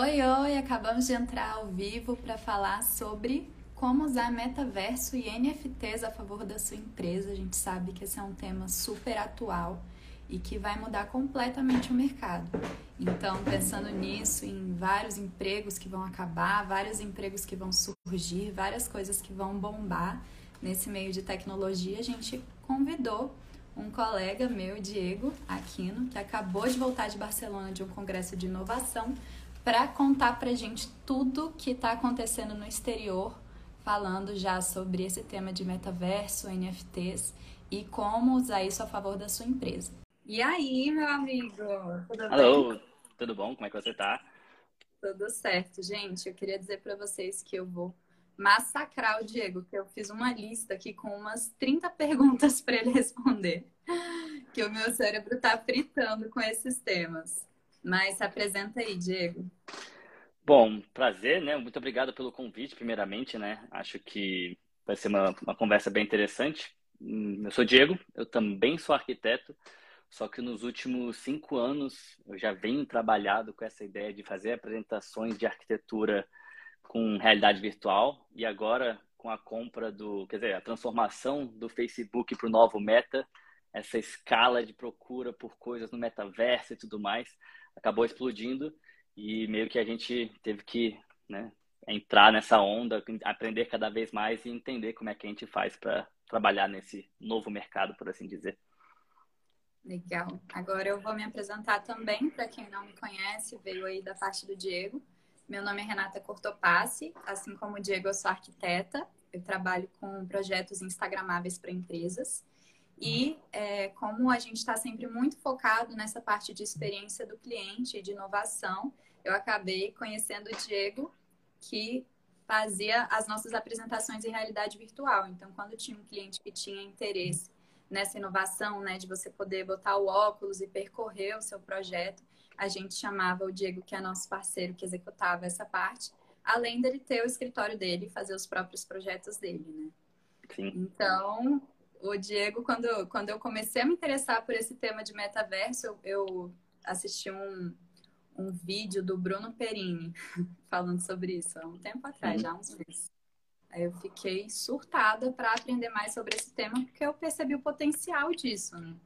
Oi, oi! Acabamos de entrar ao vivo para falar sobre como usar metaverso e NFTs a favor da sua empresa. A gente sabe que esse é um tema super atual e que vai mudar completamente o mercado. Então, pensando nisso, em vários empregos que vão acabar, vários empregos que vão surgir, várias coisas que vão bombar nesse meio de tecnologia, a gente convidou um colega meu, Diego Aquino, que acabou de voltar de Barcelona de um congresso de inovação, para contar para gente tudo que está acontecendo no exterior, falando já sobre esse tema de metaverso, NFTs e como usar isso a favor da sua empresa. E aí, meu amigo? Tudo Alô, bem? tudo bom? Como é que você tá? Tudo certo, gente. Eu queria dizer para vocês que eu vou massacrar o Diego, que eu fiz uma lista aqui com umas 30 perguntas para ele responder. Que o meu cérebro tá fritando com esses temas. Mas se apresenta aí, Diego. Bom, prazer, né? Muito obrigado pelo convite, primeiramente, né? Acho que vai ser uma, uma conversa bem interessante. Hum, eu sou Diego, eu também sou arquiteto, só que nos últimos cinco anos eu já venho trabalhado com essa ideia de fazer apresentações de arquitetura com realidade virtual e agora com a compra do, quer dizer, a transformação do Facebook para o novo Meta, essa escala de procura por coisas no metaverso e tudo mais, acabou explodindo e meio que a gente teve que né, entrar nessa onda, aprender cada vez mais e entender como é que a gente faz para trabalhar nesse novo mercado, por assim dizer. Legal. Agora eu vou me apresentar também, para quem não me conhece, veio aí da parte do Diego. Meu nome é Renata Cortopassi, assim como o Diego, eu sou arquiteta. Eu trabalho com projetos instagramáveis para empresas. E é, como a gente está sempre muito focado nessa parte de experiência do cliente e de inovação, eu acabei conhecendo o Diego, que fazia as nossas apresentações em realidade virtual. Então, quando tinha um cliente que tinha interesse nessa inovação, né, de você poder botar o óculos e percorrer o seu projeto, a gente chamava o Diego, que é nosso parceiro que executava essa parte, além dele ter o escritório dele e fazer os próprios projetos dele, né? Sim. Então, o Diego, quando, quando eu comecei a me interessar por esse tema de metaverso, eu, eu assisti um, um vídeo do Bruno Perini falando sobre isso há um tempo atrás, já há uns meses. Aí eu fiquei surtada para aprender mais sobre esse tema, porque eu percebi o potencial disso, né?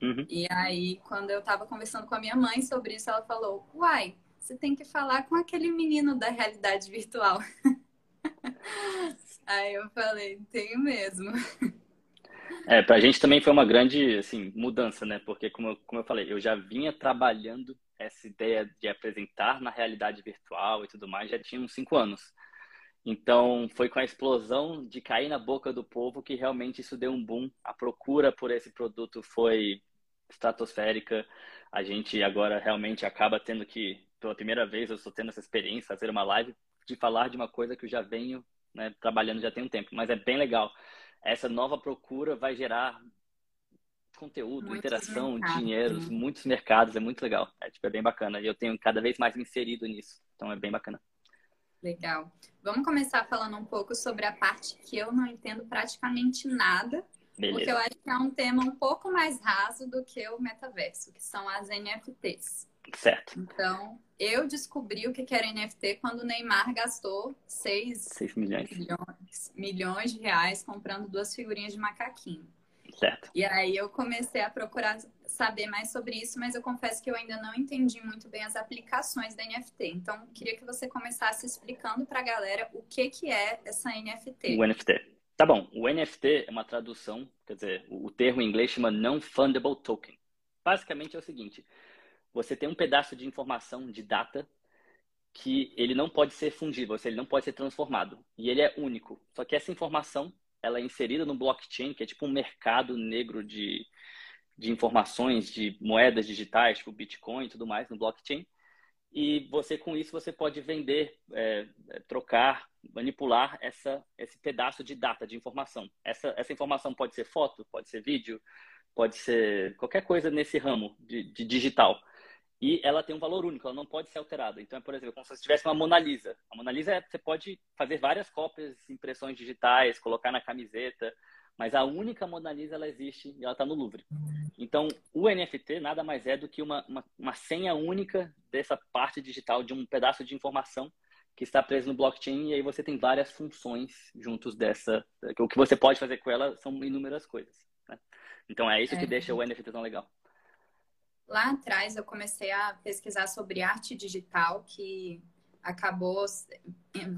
Uhum. E aí, quando eu estava conversando com a minha mãe sobre isso, ela falou: Uai, você tem que falar com aquele menino da realidade virtual. aí eu falei: Tenho mesmo. É, para a gente também foi uma grande assim, mudança, né? Porque, como eu, como eu falei, eu já vinha trabalhando essa ideia de apresentar na realidade virtual e tudo mais, já tinha uns cinco anos. Então, foi com a explosão de cair na boca do povo que realmente isso deu um boom. A procura por esse produto foi estratosférica. A gente agora realmente acaba tendo que, pela primeira vez, eu estou tendo essa experiência, fazer uma live de falar de uma coisa que eu já venho né, trabalhando já tem um tempo. Mas é bem legal. Essa nova procura vai gerar conteúdo, muitos interação, mercados, dinheiro, né? muitos mercados. É muito legal. É, tipo, é bem bacana. E eu tenho cada vez mais me inserido nisso. Então, é bem bacana. Legal. Vamos começar falando um pouco sobre a parte que eu não entendo praticamente nada, Beleza. porque eu acho que é um tema um pouco mais raso do que o metaverso, que são as NFTs. Certo. Então, eu descobri o que era NFT quando o Neymar gastou 6, 6 milhões. milhões, milhões de reais comprando duas figurinhas de macaquinho. Certo. E aí eu comecei a procurar saber mais sobre isso, mas eu confesso que eu ainda não entendi muito bem as aplicações da NFT. Então, queria que você começasse explicando para a galera o que, que é essa NFT. O NFT. Tá bom, o NFT é uma tradução, quer dizer, o termo em inglês chama Non-Fundable Token. Basicamente é o seguinte, você tem um pedaço de informação, de data, que ele não pode ser fungível, ele não pode ser transformado. E ele é único. Só que essa informação ela é inserida no blockchain, que é tipo um mercado negro de, de informações, de moedas digitais, tipo Bitcoin e tudo mais, no blockchain. E você, com isso, você pode vender, é, é, trocar, manipular essa, esse pedaço de data, de informação. Essa, essa informação pode ser foto, pode ser vídeo, pode ser qualquer coisa nesse ramo de, de digital e ela tem um valor único, ela não pode ser alterada. Então, é, por exemplo, como se você tivesse uma Mona Lisa. A Mona Lisa, é, você pode fazer várias cópias, impressões digitais, colocar na camiseta, mas a única Mona Lisa ela existe e ela está no Louvre. Então, o NFT nada mais é do que uma, uma, uma, senha única dessa parte digital, de um pedaço de informação que está preso no blockchain, e aí você tem várias funções juntos dessa. O que você pode fazer com ela são inúmeras coisas. Né? Então, é isso é. que deixa o NFT tão legal. Lá atrás, eu comecei a pesquisar sobre arte digital, que acabou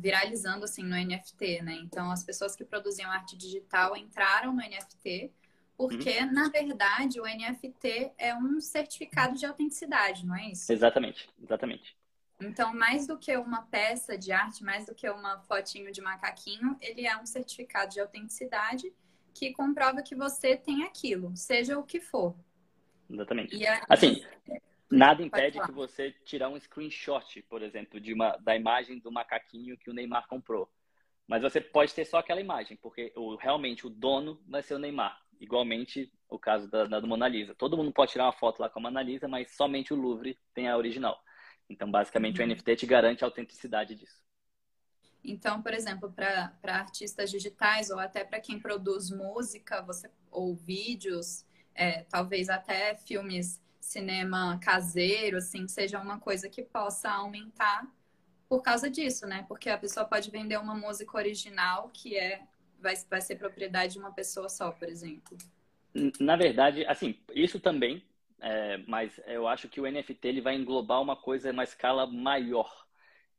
viralizando assim no NFT, né? Então as pessoas que produziam arte digital entraram no NFT porque uhum. na verdade o NFT é um certificado de autenticidade, não é isso? Exatamente, exatamente. Então, mais do que uma peça de arte, mais do que uma fotinho de macaquinho, ele é um certificado de autenticidade que comprova que você tem aquilo, seja o que for. Exatamente. Assim, Nada impede que você tirar um screenshot, por exemplo, de uma, da imagem do macaquinho que o Neymar comprou. Mas você pode ter só aquela imagem, porque o, realmente o dono vai ser o Neymar. Igualmente o caso da, da do Mona Lisa. Todo mundo pode tirar uma foto lá com a Mona Lisa, mas somente o Louvre tem a original. Então, basicamente, uhum. o NFT te garante a autenticidade disso. Então, por exemplo, para artistas digitais ou até para quem produz música você, ou vídeos, é, talvez até filmes cinema caseiro, assim, seja uma coisa que possa aumentar por causa disso, né? Porque a pessoa pode vender uma música original que é vai, vai ser propriedade de uma pessoa só, por exemplo. Na verdade, assim, isso também, é, mas eu acho que o NFT ele vai englobar uma coisa, uma escala maior.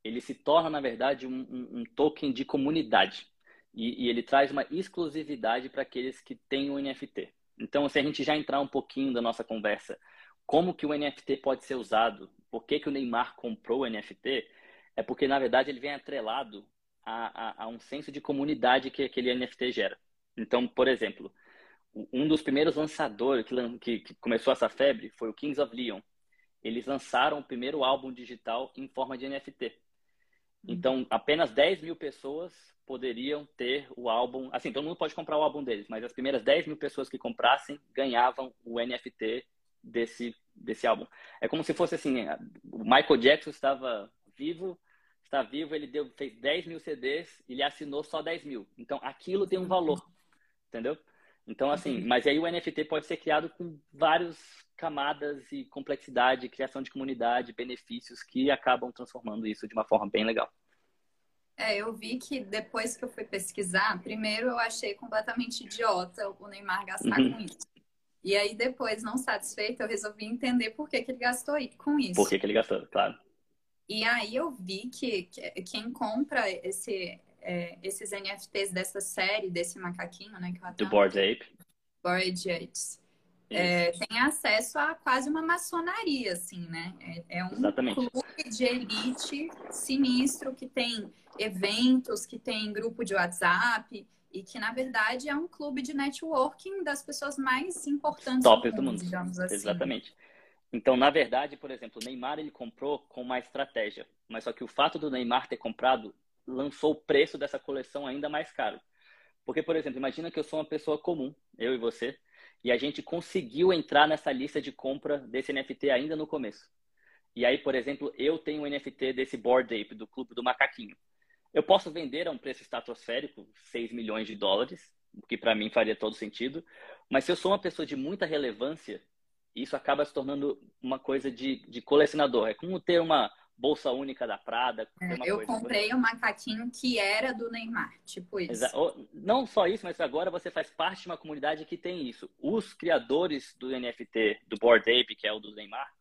Ele se torna, na verdade, um, um, um token de comunidade. E, e ele traz uma exclusividade para aqueles que têm o NFT. Então, se a gente já entrar um pouquinho da nossa conversa como que o NFT pode ser usado, por que, que o Neymar comprou o NFT, é porque, na verdade, ele vem atrelado a, a, a um senso de comunidade que aquele NFT gera. Então, por exemplo, um dos primeiros lançadores que, que, que, começou essa febre foi o Kings of Leon. Eles lançaram o primeiro álbum digital em forma de NFT. Então, apenas 10 mil pessoas poderiam ter o álbum. Assim, todo mundo pode comprar o álbum deles, mas as primeiras 10 mil pessoas que comprassem ganhavam o NFT desse, desse álbum. É como se fosse assim, o Michael Jackson estava vivo, está vivo, ele deu, fez 10 mil CDs e ele assinou só 10 mil. Então, aquilo tem um valor, entendeu? Então, assim, uhum. mas aí o NFT pode ser criado com várias camadas e complexidade, criação de comunidade, benefícios que acabam transformando isso de uma forma bem legal. É, eu vi que depois que eu fui pesquisar, primeiro eu achei completamente idiota o Neymar gastar uhum. com isso. E aí, depois, não satisfeito, eu resolvi entender por que, que ele gastou com isso. Por que, que ele gastou, claro. E aí eu vi que, que quem compra esse, é, esses NFTs dessa série, desse macaquinho, né? Que Do Board Ape. Board Apes. É, tem acesso a quase uma maçonaria, assim, né? É, é um Exatamente. clube de elite sinistro que tem eventos, que tem grupo de WhatsApp, e que na verdade é um clube de networking das pessoas mais importantes Top do mundo, digamos assim. Exatamente. Então, na verdade, por exemplo, o Neymar ele comprou com uma estratégia, mas só que o fato do Neymar ter comprado lançou o preço dessa coleção ainda mais caro. Porque, por exemplo, imagina que eu sou uma pessoa comum, eu e você, e a gente conseguiu entrar nessa lista de compra desse NFT ainda no começo. E aí, por exemplo, eu tenho um NFT desse Board Ape, do Clube do Macaquinho. Eu posso vender a um preço estratosférico, 6 milhões de dólares, o que para mim faria todo sentido. Mas se eu sou uma pessoa de muita relevância, isso acaba se tornando uma coisa de, de colecionador. É como ter uma bolsa única da Prada. É, eu comprei um macaquinho que era do Neymar, tipo isso. Não só isso, mas agora você faz parte de uma comunidade que tem isso. Os criadores do NFT, do Board Ape, que é o do Neymar,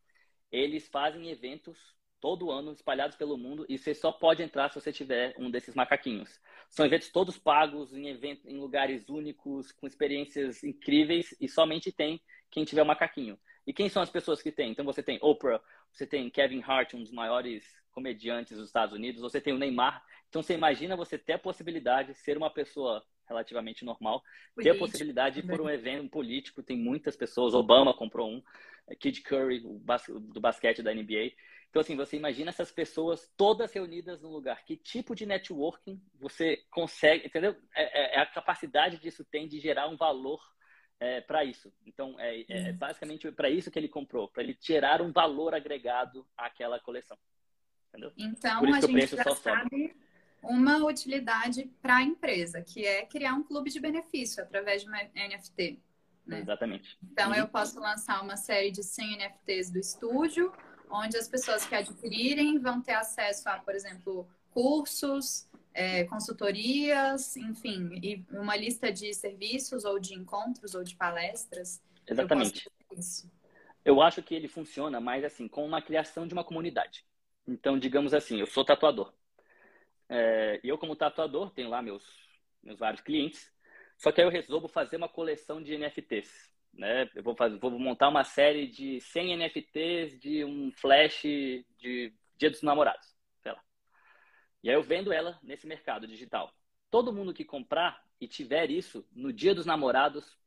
eles fazem eventos todo ano, espalhados pelo mundo, e você só pode entrar se você tiver um desses macaquinhos. São eventos todos pagos, em, em lugares únicos, com experiências incríveis, e somente tem quem tiver o um macaquinho. E quem são as pessoas que tem? Então você tem Oprah, você tem Kevin Hart, um dos maiores comediantes dos Estados Unidos, você tem o Neymar. Então você imagina você ter a possibilidade de ser uma pessoa relativamente normal, político, ter a possibilidade de ir por um evento um político, tem muitas pessoas, Obama comprou um, Kid Curry, bas... do basquete da NBA. Então, assim, você imagina essas pessoas todas reunidas num lugar. Que tipo de networking você consegue, entendeu? É, é, é a capacidade disso tem de gerar um valor é, para isso. Então, é, é uhum. basicamente para isso que ele comprou, para ele gerar um valor agregado àquela coleção. Entendeu? Então, a gente já sabe uma utilidade para a empresa, que é criar um clube de benefício através de uma NFT. Né? Exatamente. Então, eu posso lançar uma série de 100 NFTs do estúdio, onde as pessoas que adquirirem vão ter acesso a, por exemplo, cursos, é, consultorias, enfim, e uma lista de serviços ou de encontros ou de palestras. Exatamente. Eu, eu acho que ele funciona mais assim, com uma criação de uma comunidade. Então, digamos assim, eu sou tatuador. É, eu, como tatuador, tenho lá meus, meus vários clientes. Só que aí eu resolvo fazer uma coleção de NFTs. Né? Eu vou, fazer, vou montar uma série de 100 NFTs de um flash de Dia dos Namorados. E aí eu vendo ela nesse mercado digital. Todo mundo que comprar e tiver isso no Dia dos Namorados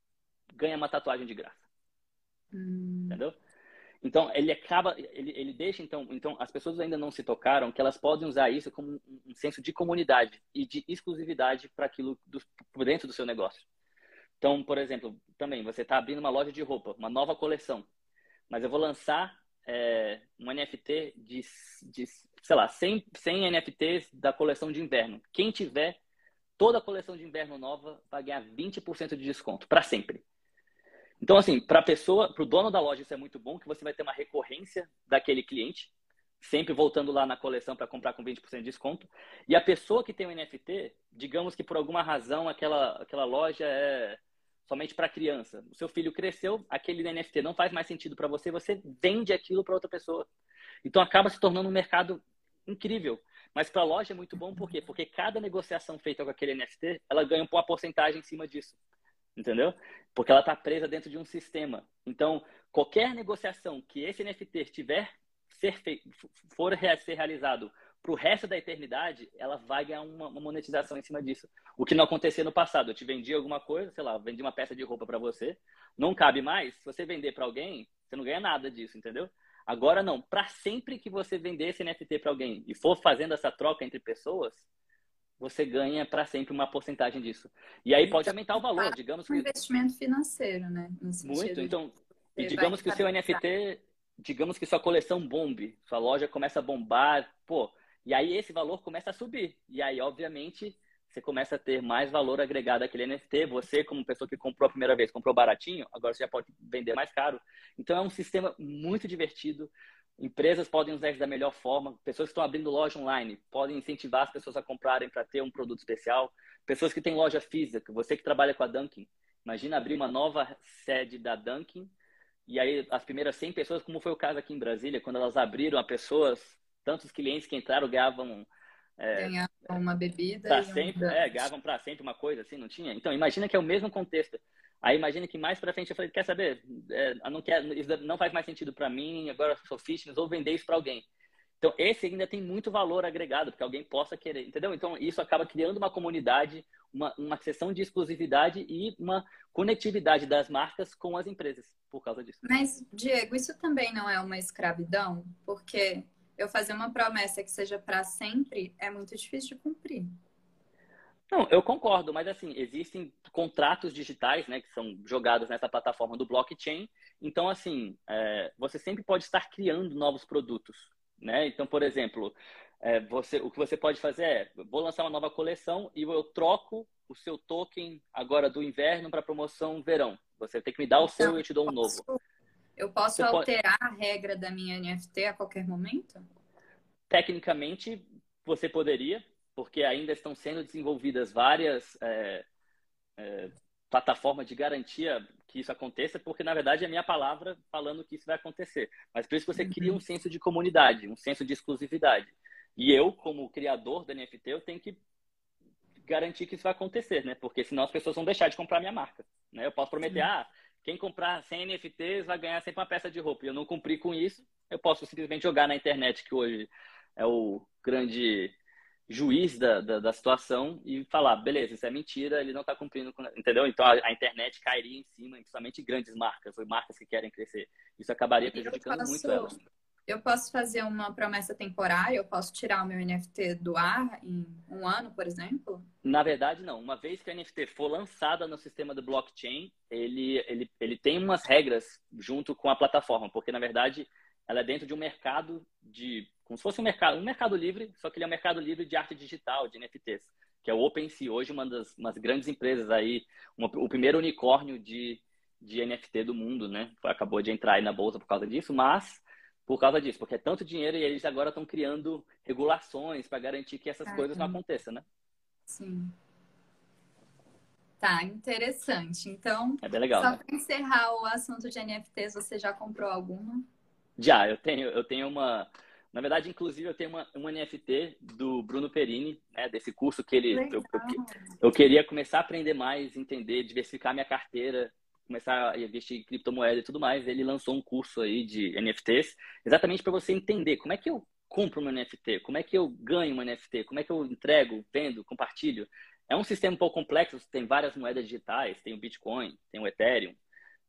ganha uma tatuagem de graça. Hum. Entendeu? Então, ele acaba, ele, ele deixa, então, então, as pessoas ainda não se tocaram que elas podem usar isso como um, um senso de comunidade e de exclusividade para aquilo do, por dentro do seu negócio. Então, por exemplo, também, você está abrindo uma loja de roupa, uma nova coleção, mas eu vou lançar é, um NFT de, de, sei lá, 100, 100 NFTs da coleção de inverno. Quem tiver toda a coleção de inverno nova vai ganhar 20% de desconto, para sempre. Então, assim, para a pessoa, para o dono da loja, isso é muito bom, que você vai ter uma recorrência daquele cliente, sempre voltando lá na coleção para comprar com 20% de desconto. E a pessoa que tem o um NFT, digamos que por alguma razão aquela, aquela loja é somente para criança. O seu filho cresceu, aquele NFT não faz mais sentido para você, você vende aquilo para outra pessoa. Então acaba se tornando um mercado incrível. Mas para a loja é muito bom, por quê? Porque cada negociação feita com aquele NFT, ela ganha uma porcentagem em cima disso entendeu? Porque ela está presa dentro de um sistema. Então, qualquer negociação que esse NFT tiver ser feito, for ser realizado para o resto da eternidade, ela vai ganhar uma, monetização em cima disso. O que não acontecia no passado. Eu te vendi alguma coisa, sei lá, vendi uma peça de roupa para você, não cabe mais. Se você vender para alguém, você não ganha nada disso, entendeu? Agora não. Para sempre que você vender esse NFT para alguém e for fazendo essa troca entre pessoas, você ganha para sempre uma porcentagem disso. E aí pode aumentar o valor, digamos que... Um investimento financeiro, né? Muito, então... E digamos que o seu NFT, digamos que sua coleção bombe, sua loja começa a bombar, pô, e aí esse valor começa a subir. E aí, obviamente, você começa a ter mais valor agregado àquele NFT. Você, como pessoa que comprou a primeira vez, comprou baratinho, agora você já pode vender mais caro. Então é um sistema muito divertido. Empresas podem usar isso da melhor forma. Pessoas que estão abrindo loja online podem incentivar as pessoas a comprarem para ter um produto especial. Pessoas que têm loja física, você que trabalha com a Dunkin', imagina abrir uma nova sede da Dunkin' e aí as primeiras 100 pessoas, como foi o caso aqui em Brasília, quando elas abriram pessoas, tantos clientes que entraram ganhavam é, ganhavam uma bebida para sempre, um é, ganhavam para sempre uma coisa assim, não tinha. Então imagina que é o mesmo contexto. Aí imagina que mais para frente eu falei, quer saber? É, não quer, isso não faz mais sentido para mim, agora sou fitness, vou vender isso para alguém. Então, esse ainda tem muito valor agregado, porque alguém possa querer, entendeu? Então, isso acaba criando uma comunidade, uma, uma sessão de exclusividade e uma conectividade das marcas com as empresas, por causa disso. Mas, Diego, isso também não é uma escravidão? Porque eu fazer uma promessa que seja para sempre é muito difícil de cumprir. Não, eu concordo, mas assim, existem contratos digitais, né, que são jogados nessa plataforma do blockchain. Então, assim, é, você sempre pode estar criando novos produtos, né? Então, por exemplo, é, você, o que você pode fazer é, vou lançar uma nova coleção e eu troco o seu token agora do inverno para promoção verão. Você tem que me dar o então, seu e eu te dou um novo. Eu posso você alterar pode... a regra da minha NFT a qualquer momento? Tecnicamente, você poderia, porque ainda estão sendo desenvolvidas várias é, é, plataformas de garantia que isso aconteça, porque na verdade é a minha palavra falando que isso vai acontecer. Mas por isso você uhum. cria um senso de comunidade, um senso de exclusividade. E eu, como criador da NFT, eu tenho que garantir que isso vai acontecer, né? Porque senão as pessoas vão deixar de comprar minha marca. Né? Eu posso prometer, ah, quem comprar 100 NFTs vai ganhar sempre uma peça de roupa. E eu não cumpri com isso, eu posso simplesmente jogar na internet, que hoje é o grande juiz da, da, da, situação e falar, beleza, isso é mentira, ele não está cumprindo, com... entendeu? Então a, a, internet cairia em cima, principalmente grandes marcas, ou marcas que querem crescer. Isso acabaria prejudicando muito elas. Eu posso fazer uma promessa temporária, eu posso tirar o meu NFT do ar em um ano, por exemplo? Na verdade, não. Uma vez que a NFT for lançada no sistema do blockchain, ele, ele, ele tem umas regras junto com a plataforma, porque na verdade ela é dentro de um mercado de como se fosse um mercado, um mercado livre, só que ele é um mercado livre de arte digital, de NFTs, que é o OpenSea, hoje uma das umas grandes empresas aí, uma, o primeiro unicórnio de, de NFT do mundo, né? Acabou de entrar aí na bolsa por causa disso, mas por causa disso, porque é tanto dinheiro e eles agora estão criando regulações para garantir que essas ah, coisas não aconteçam, né? Sim. Tá, interessante. Então, é bem legal, só né? para encerrar o assunto de NFTs, você já comprou alguma? Já, eu tenho, eu tenho uma. Na verdade, inclusive, eu tenho uma, uma NFT do Bruno Perini, né, desse curso que ele. Eu, eu, eu, queria começar a aprender mais, entender, diversificar minha carteira, começar a investir em criptomoeda e tudo mais. Ele lançou um curso aí de NFTs, exatamente para você entender como é que eu compro uma NFT, como é que eu ganho uma NFT, como é que eu entrego, vendo, compartilho. É um sistema um pouco complexo, tem várias moedas digitais, tem o Bitcoin, tem o Ethereum,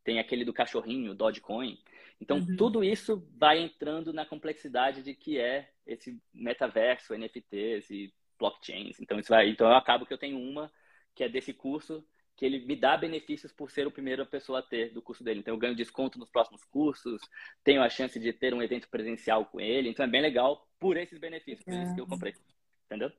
tem aquele do cachorrinho, Dogecoin. Então, uhum. tudo isso vai entrando na complexidade de que é esse metaverso, NFTs e blockchains. Então, isso vai, então eu acabo que eu tenho uma que é desse curso que ele me dá benefícios por ser o primeiro pessoa a ter do curso dele. Então, eu ganho desconto nos próximos cursos, tenho a chance de ter um evento presencial com ele. Então, é bem legal por esses benefícios, por isso que eu comprei. Entendeu?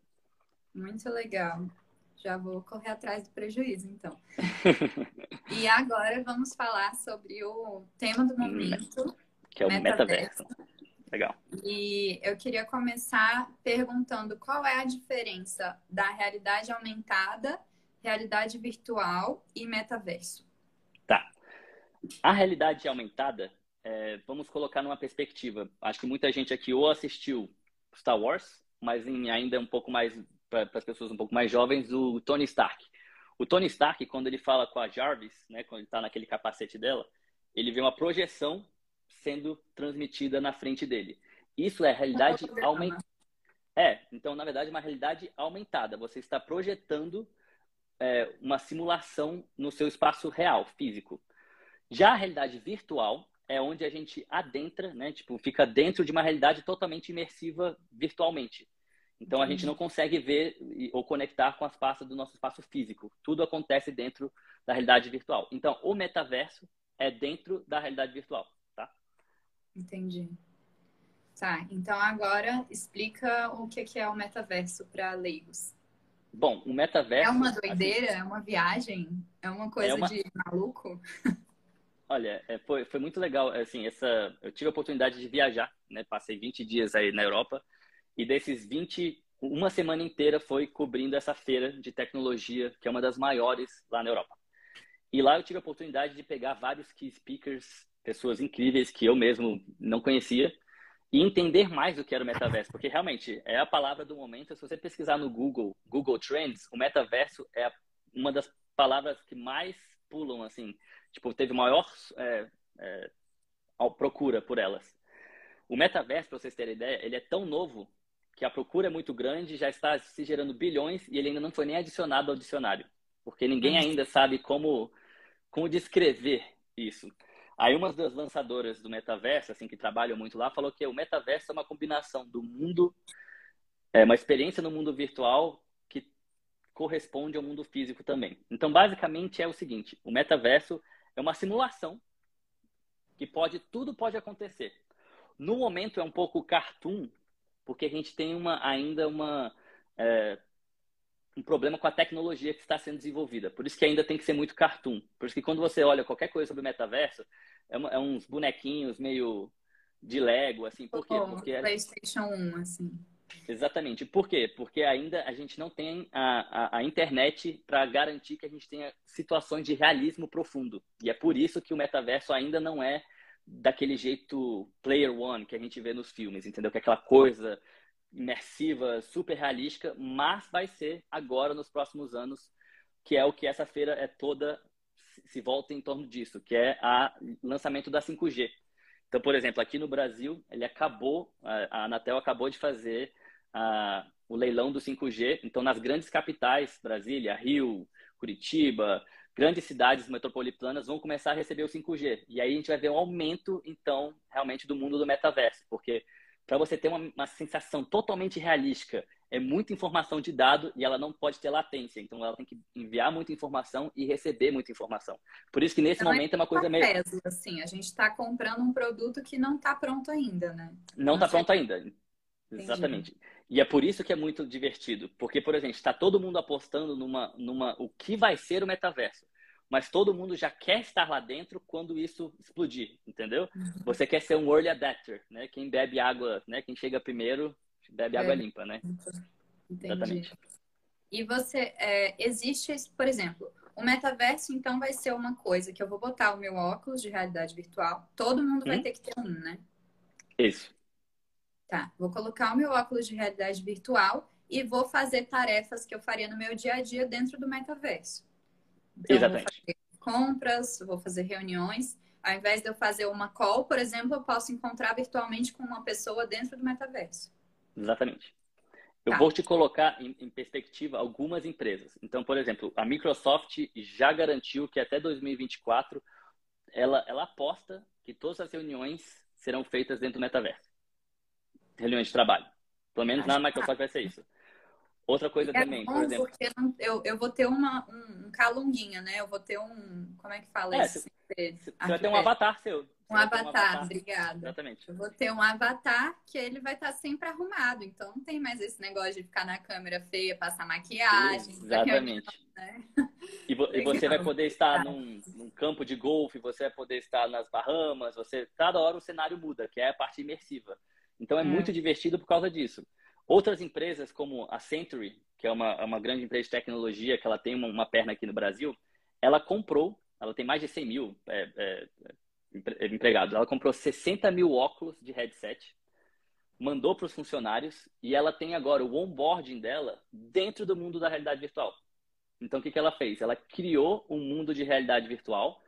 Muito legal. Já vou correr atrás do prejuízo, então. e agora vamos falar sobre o tema do momento, que é o metaverso. metaverso. Legal. E eu queria começar perguntando qual é a diferença da realidade aumentada, realidade virtual e metaverso. Tá. A realidade aumentada, é, vamos colocar numa perspectiva. Acho que muita gente aqui ou assistiu Star Wars, mas em ainda um pouco mais para as pessoas um pouco mais jovens, o Tony Stark. O Tony Stark, quando ele fala com a Jarvis, né, quando ele está naquele capacete dela, ele vê uma projeção sendo transmitida na frente dele. Isso é realidade aumentada. É, então, na verdade, é uma realidade aumentada. Você está projetando é, uma simulação no seu espaço real, físico. Já a realidade virtual é onde a gente adentra, né? Tipo, fica dentro de uma realidade totalmente imersiva virtualmente. Então a gente não consegue ver ou conectar com as pastas do nosso espaço físico. Tudo acontece dentro da realidade virtual. Então o metaverso é dentro da realidade virtual, tá? Entendi. Tá, então agora explica o que é o metaverso para leigos. Bom, o metaverso. É uma doideira? É uma viagem? É uma coisa é uma... de maluco? Olha, é, foi, foi muito legal. Assim, essa, eu tive a oportunidade de viajar, né? Passei 20 dias aí na Europa e desses 20, uma semana inteira foi cobrindo essa feira de tecnologia, que é uma das maiores lá na Europa. E lá eu tive a oportunidade de pegar vários key speakers, pessoas incríveis que eu mesmo não conhecia, e entender mais do que era o metaverso, porque realmente é a palavra do momento. Se você pesquisar no Google, Google Trends, o metaverso é uma das palavras que mais pulam, assim, tipo, teve maior é, é, procura por elas. O metaverso, para vocês terem ideia, ele é tão novo que a procura é muito grande, já está se gerando bilhões e ele ainda não foi nem adicionado ao dicionário, porque ninguém ainda sabe como, como descrever isso. Aí uma das lançadoras do metaverso, assim, que trabalham muito lá, falou que o metaverso é uma combinação do mundo, é uma experiência no mundo virtual que corresponde ao mundo físico também. Então, basicamente é o seguinte: o metaverso é uma simulação que pode tudo pode acontecer. No momento é um pouco cartoon, porque a gente tem uma, ainda uma, é, um problema com a tecnologia que está sendo desenvolvida. Por isso que ainda tem que ser muito cartoon. Por isso que quando você olha qualquer coisa sobre o metaverso, é, uma, é uns bonequinhos meio de Lego, assim. Por quê? Porque PlayStation 1, assim. Exatamente. Por quê? Porque ainda a gente não tem a, a, a internet para garantir que a gente tenha situações de realismo profundo. E é por isso que o metaverso ainda não é daquele jeito player one que a gente vê nos filmes, entendeu? Que é aquela coisa imersiva, super realística, mas vai ser agora nos próximos anos, que é o que essa feira é toda se volta em torno disso, que é o lançamento da 5G. Então, por exemplo, aqui no Brasil, ele acabou, a Anatel acabou de fazer a, o leilão do 5G. Então, nas grandes capitais, Brasília, Rio, Curitiba, grandes cidades metropolitanas vão começar a receber o 5G. E aí a gente vai ver um aumento, então, realmente do mundo do metaverso. Porque para você ter uma, uma, sensação totalmente realística, é muita informação de dado e ela não pode ter latência. Então, ela tem que enviar muita informação e receber muita informação. Por isso que nesse Não momento é uma coisa meio... Tesla, assim, a gente está comprando um produto que não está pronto ainda, né? Não está pronto ainda. Exatamente. E é por isso que é muito divertido. Porque, por exemplo, está todo mundo apostando numa, numa o que vai ser o metaverso. Mas todo mundo já quer estar lá dentro quando isso explodir, entendeu? Uhum. Você quer ser um early adapter, né? Quem bebe água, né? Quem chega primeiro bebe água limpa, né? Entendi. Exatamente. E você, é, existe, por exemplo, o metaverso, então, vai ser uma coisa que eu vou botar o meu óculos de realidade virtual. Todo mundo hum? vai ter que ter um, né? Isso. Tá. Vou colocar o meu óculos de realidade virtual e vou fazer tarefas que eu faria no meu dia a dia dentro do metaverso. Então, Exatamente. Vou fazer compras, vou fazer reuniões. Ao invés de eu fazer uma call, por exemplo, eu posso encontrar virtualmente com uma pessoa dentro do metaverso. Exatamente. Eu tá. vou te colocar em, em, perspectiva algumas empresas. Então, por exemplo, a Microsoft já garantiu que até 2024 ela, ela aposta que todas as reuniões serão feitas dentro do metaverso. Reuniões de trabalho. Pelo menos na Microsoft vai ser isso. Outra coisa é também, por exemplo. Eu, eu vou ter uma, um, um calunguinha, né? Eu vou ter um. Como é que fala é, isso? Você, você vai ter um avatar seu. Um avatar, um avatar, obrigada. Exatamente. Eu vou ter um avatar que ele vai estar sempre arrumado. Então não tem mais esse negócio de ficar na câmera feia, passar maquiagem. Exatamente. Né? E, vo e, você vai poder estar num, num, campo de golfe, você vai poder estar nas Bahamas, você cada hora o cenário muda, que é a parte imersiva. Então é, é. muito divertido por causa disso. Outras empresas como a Century, que é uma, é uma grande empresa de tecnologia, que ela tem uma, uma perna aqui no Brasil, ela comprou, ela tem mais de 100 mil é, é, empregados. Ela comprou 60 mil óculos de headset, mandou para os funcionários e ela tem agora o onboarding dela dentro do mundo da realidade virtual. Então, o que, que ela fez? Ela criou um mundo de realidade virtual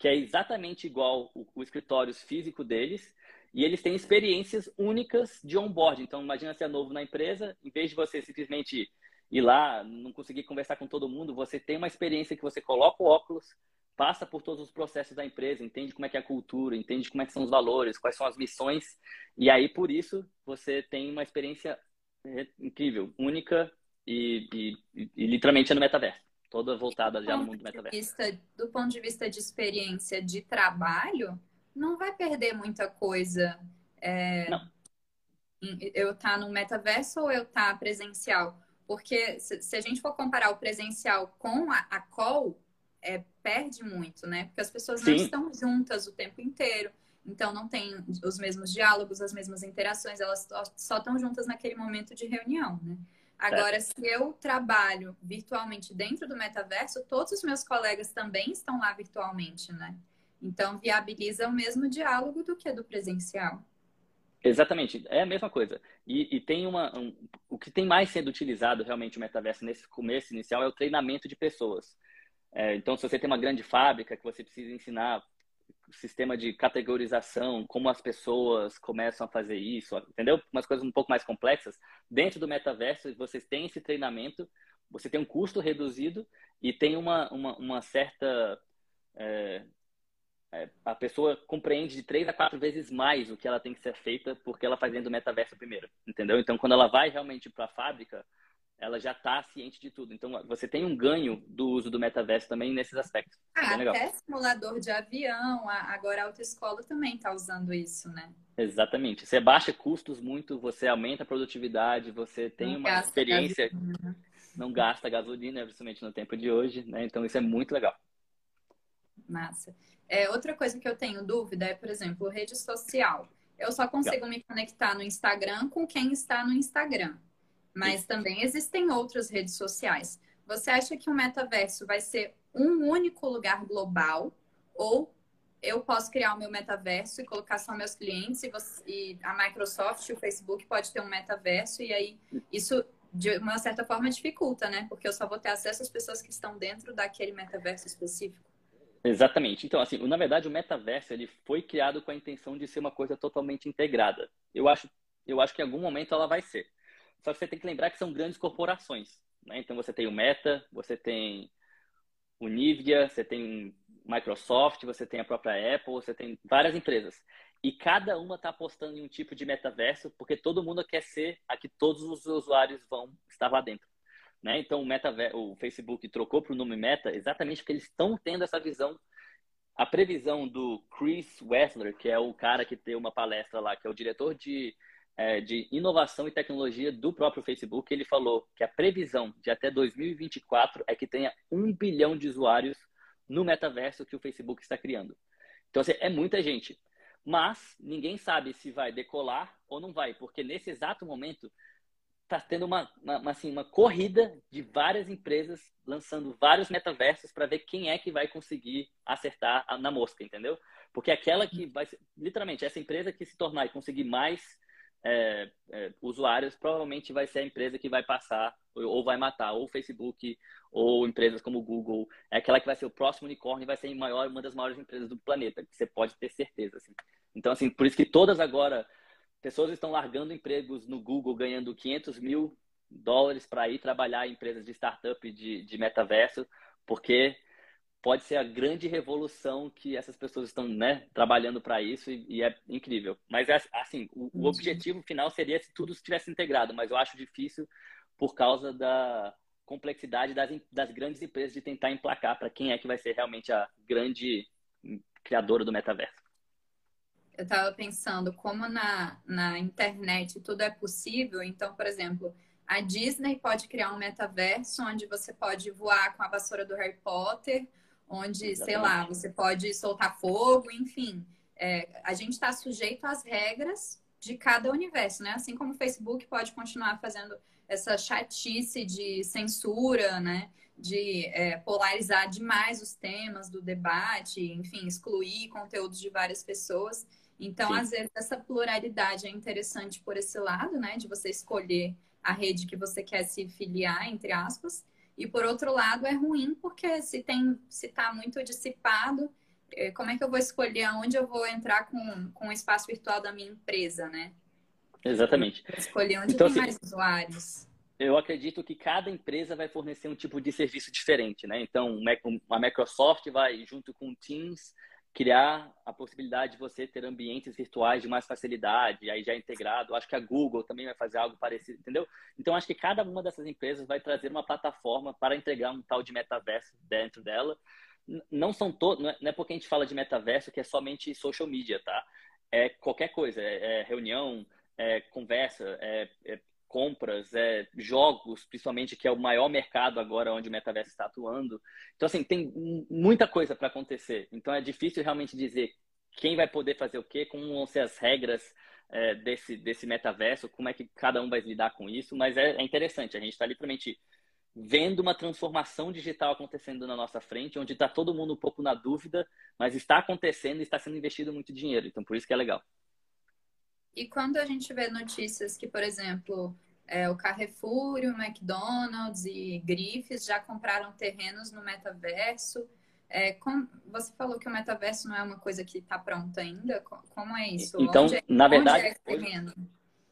que é exatamente igual o, o escritório físico deles e eles têm experiências únicas de onboarding. Então, imagina se é novo na empresa, em vez de você simplesmente ir lá, não conseguir conversar com todo mundo, você tem uma experiência que você coloca o óculos, passa por todos os processos da empresa, entende como é que é a cultura, entende como é que são os valores, quais são as missões, e aí por isso você tem uma experiência incrível, única e, e, e literalmente é no metaverso, toda voltada já no mundo do metaverso. Vista, do ponto de vista de experiência de trabalho, não vai perder muita coisa. É, não. Eu estar tá no metaverso ou eu estar tá presencial? Porque se, se, a gente for comparar o presencial com a, a call, é, perde muito, né? Porque as pessoas não Sim. estão juntas o tempo inteiro. Então, não tem os mesmos diálogos, as mesmas interações, elas só estão juntas naquele momento de reunião, né? Agora, é. se eu trabalho virtualmente dentro do metaverso, todos os meus colegas também estão lá virtualmente, né? Então, viabiliza o mesmo diálogo do que do presencial. Exatamente, é a mesma coisa. E, e tem uma. Um, o que tem mais sendo utilizado realmente o metaverso nesse começo inicial é o treinamento de pessoas. É, então, se você tem uma grande fábrica que você precisa ensinar sistema de categorização, como as pessoas começam a fazer isso, entendeu? Umas coisas um pouco mais complexas. Dentro do metaverso, vocês têm esse treinamento, você tem um custo reduzido e tem uma, uma, uma certa. É, a pessoa compreende de três a quatro vezes mais o que ela tem que ser feita porque ela faz dentro do metaverso primeiro, entendeu? Então, quando ela vai realmente para a fábrica, ela já está ciente de tudo. Então, você tem um ganho do uso do metaverso também nesses aspectos. Ah, até simulador de avião, agora a autoescola também está usando isso, né? Exatamente. Você baixa custos muito, você aumenta a produtividade, você tem não uma experiência, gasolina. não gasta gasolina, principalmente no tempo de hoje, né? Então, isso é muito legal. Massa. É, outra coisa que eu tenho dúvida é, por exemplo, rede social. Eu só consigo me conectar no Instagram com quem está no Instagram. Mas também existem outras redes sociais. Você acha que o metaverso vai ser um único lugar global ou eu posso criar o meu metaverso e colocar só meus clientes e, você, e a Microsoft e o Facebook pode ter um metaverso e aí isso de uma certa forma dificulta, né? Porque eu só vou ter acesso às pessoas que estão dentro daquele metaverso específico. Exatamente. Então, assim, na verdade, o metaverso ele foi criado com a intenção de ser uma coisa totalmente integrada. Eu acho, eu acho que em algum momento ela vai ser. Só que você tem que lembrar que são grandes corporações. Né? Então você tem o Meta, você tem o Nvidia, você tem Microsoft, você tem a própria Apple, você tem várias empresas. e cada uma está apostando em um tipo de metaverso, porque todo mundo quer ser a que todos os usuários vão estar lá dentro. Né? Então, o, metaverso, o Facebook trocou para o nome Meta exatamente porque eles estão tendo essa visão. A previsão do Chris Wessler, que é o cara que tem uma palestra lá, que é o diretor de, é, de inovação e tecnologia do próprio Facebook, ele falou que a previsão de até 2024 é que tenha um bilhão de usuários no metaverso que o Facebook está criando. Então, assim, é muita gente. Mas ninguém sabe se vai decolar ou não vai, porque nesse exato momento está tendo uma, uma, assim, uma corrida de várias empresas lançando vários metaversos para ver quem é que vai conseguir acertar na mosca, entendeu? Porque aquela que vai, literalmente, essa empresa que se tornar e conseguir mais é, é, usuários, provavelmente vai ser a empresa que vai passar ou vai matar ou o Facebook ou empresas como o Google. É aquela que vai ser o próximo unicórnio e vai ser maior, uma das maiores empresas do planeta, que você pode ter certeza. Assim. Então, assim, por isso que todas agora pessoas estão largando empregos no Google, ganhando 500 mil dólares para ir trabalhar em empresas de startup de, de metaverso, porque pode ser a grande revolução que essas pessoas estão né, trabalhando para isso e, e, é incrível. Mas, é, assim, o, o, objetivo final seria se tudo estivesse integrado, mas eu acho difícil por causa da complexidade das, das grandes empresas de tentar emplacar para quem é que vai ser realmente a grande criadora do metaverso eu estava pensando como na, na internet tudo é possível. Então, por exemplo, a Disney pode criar um metaverso onde você pode voar com a vassoura do Harry Potter, onde, Exatamente. sei lá, você pode soltar fogo, enfim. É, a gente está sujeito às regras de cada universo, né? Assim como o Facebook pode continuar fazendo essa chatice de censura, né? De é, polarizar demais os temas do debate, enfim, excluir conteúdos de várias pessoas. Então, Sim. às vezes, essa pluralidade é interessante por esse lado, né? De você escolher a rede que você quer se filiar, entre aspas. E por outro lado, é ruim porque se tem, se está muito dissipado, eh, como é que eu vou escolher aonde eu vou entrar com, com o espaço virtual da minha empresa, né? Exatamente. escolher onde então, tem assim, mais usuários. Eu acredito que cada empresa vai fornecer um tipo de serviço diferente, né? Então, a Microsoft vai, junto com o Teams, criar a possibilidade de você ter ambientes virtuais de mais facilidade, aí já integrado. Acho que a Google também vai fazer algo parecido, entendeu? Então, acho que cada uma dessas empresas vai trazer uma plataforma para entregar um tal de metaverso dentro dela. Não são todos, não é porque a gente fala de metaverso que é somente social media, tá? É qualquer coisa, é, é reunião, é conversa, é, é compras, é, jogos, principalmente, que é o maior mercado agora onde o metaverso está atuando. Então, assim, tem muita coisa para acontecer. Então, é difícil realmente dizer quem vai poder fazer o quê, como vão ser as regras é, desse, desse metaverso, como é que cada um vai lidar com isso, mas é, é interessante. A gente está literalmente vendo uma transformação digital acontecendo na nossa frente, onde está todo mundo um pouco na dúvida, mas está acontecendo e está sendo investido muito dinheiro. Então, por isso que é legal. E quando a gente vê notícias que, por exemplo, é, o Carrefour, o McDonald's e Grifes já compraram terrenos no metaverso, é, com, você falou que o metaverso não é uma coisa que está pronta ainda. Como é isso? Então, é, na verdade, é hoje,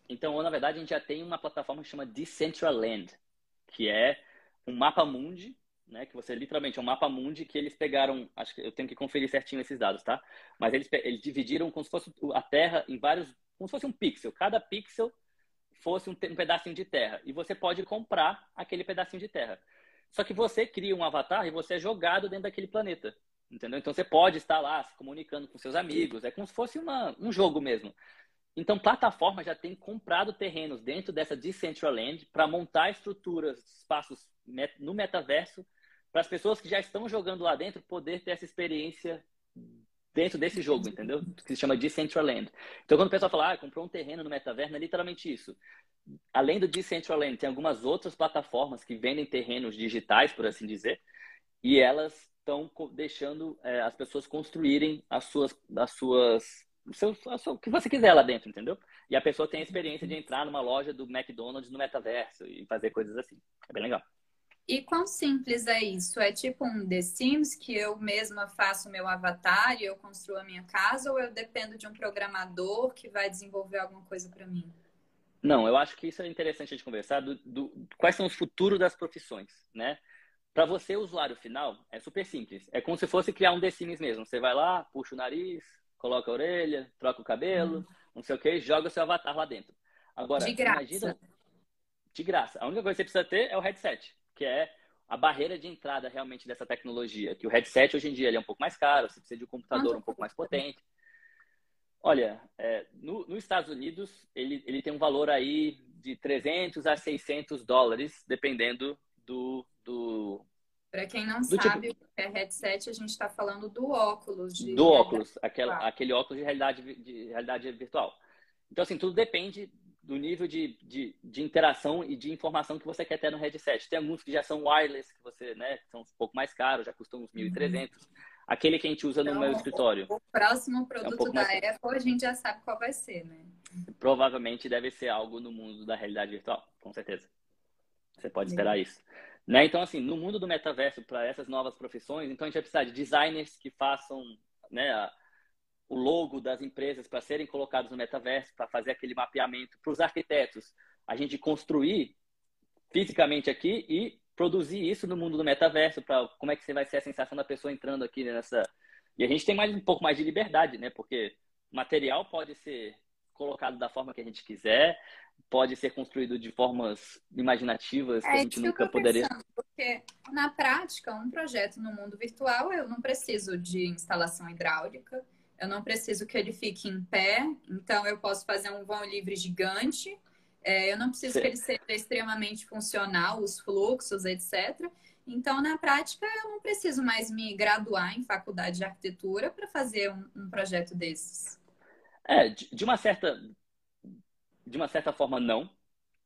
então, na verdade, a gente já tem uma plataforma que chama Decentraland, que é um mapa mundi, né? Que você literalmente é um mapa mundi que eles pegaram. Acho que eu tenho que conferir certinho esses dados, tá? Mas eles, eles dividiram como se fosse a Terra em vários como se fosse um pixel. Cada pixel fosse um, um pedacinho de terra. E você pode comprar aquele pedacinho de terra. Só que você cria um avatar e você é jogado dentro daquele planeta. Entendeu? Então você pode estar lá se comunicando com seus amigos. É como se fosse uma, um jogo mesmo. Então, plataforma já tem comprado terrenos dentro dessa Decentraland para montar estruturas, espaços no metaverso, para as pessoas que já estão jogando lá dentro poder ter essa experiência dentro desse jogo, entendeu? Que se chama Decentraland. Então, quando o pessoal fala, ah, comprou um terreno no metaverso, é literalmente isso. Além do Decentraland, tem algumas outras plataformas que vendem terrenos digitais, por assim dizer, e elas estão deixando é, as pessoas construírem as suas, as suas o, seu, o que você quiser lá dentro, entendeu? E a pessoa tem a experiência de entrar numa loja do McDonald's no metaverso e fazer coisas assim. É bem legal. E quão simples é isso? É tipo um The Sims que eu mesma faço meu avatar e eu construo a minha casa ou eu dependo de um programador que vai desenvolver alguma coisa para mim? Não, eu acho que isso é interessante a gente conversar do, do quais são os futuros das profissões, né? Para você, usuário final, é super simples. É como se fosse criar um The Sims mesmo. Você vai lá, puxa o nariz, coloca a orelha, troca o cabelo, uhum. não sei o que, joga o seu avatar lá dentro. Agora, de graça. imagina. De graça. A única coisa que você precisa ter é o headset, que é a barreira de entrada realmente dessa tecnologia. Que o headset hoje em dia ele é um pouco mais caro, você precisa de um computador um pouco mais potente. Olha, é, no, nos Estados Unidos ele, ele tem um valor aí de 300 a 600 dólares, dependendo do, do para quem não do sabe tipo... o que é headset, a gente está falando do óculos. De do óculos, aquela, aquele óculos de realidade, de realidade virtual. Então, assim, tudo depende do nível de, de, de, interação e de informação que você quer ter no headset. Tem alguns que já são wireless, que você, né, são um pouco mais caros, já custam uns 1.300. Uhum. Aquele que a gente usa então, no meu escritório. O próximo produto é um da mais... Apple, a gente já sabe qual vai ser, né? Provavelmente deve ser algo no mundo da realidade virtual, com certeza. Você pode esperar isso. Né? Então, assim, no mundo do metaverso, para essas novas profissões, então a gente vai precisar de designers que façam né, a, o logo das empresas para serem colocados no metaverso, para fazer aquele mapeamento, para os arquitetos, a gente construir fisicamente aqui e produzir isso no mundo do metaverso, para como é que você vai ser a sensação da pessoa entrando aqui nessa. E a gente tem mais um pouco mais de liberdade, né? Porque material pode ser colocado da forma que a gente quiser, pode ser construído de formas imaginativas que é, a gente nunca poderia. Pensando, porque na prática, um projeto no mundo virtual, eu não preciso de instalação hidráulica, eu não preciso que ele fique em pé, então eu posso fazer um vão livre gigante. É, eu não preciso Sim. que ele seja extremamente funcional, os fluxos, etc. Então, na prática, eu não preciso mais me graduar em faculdade de arquitetura para fazer um, um projeto desses. É, de uma certa de uma certa forma não,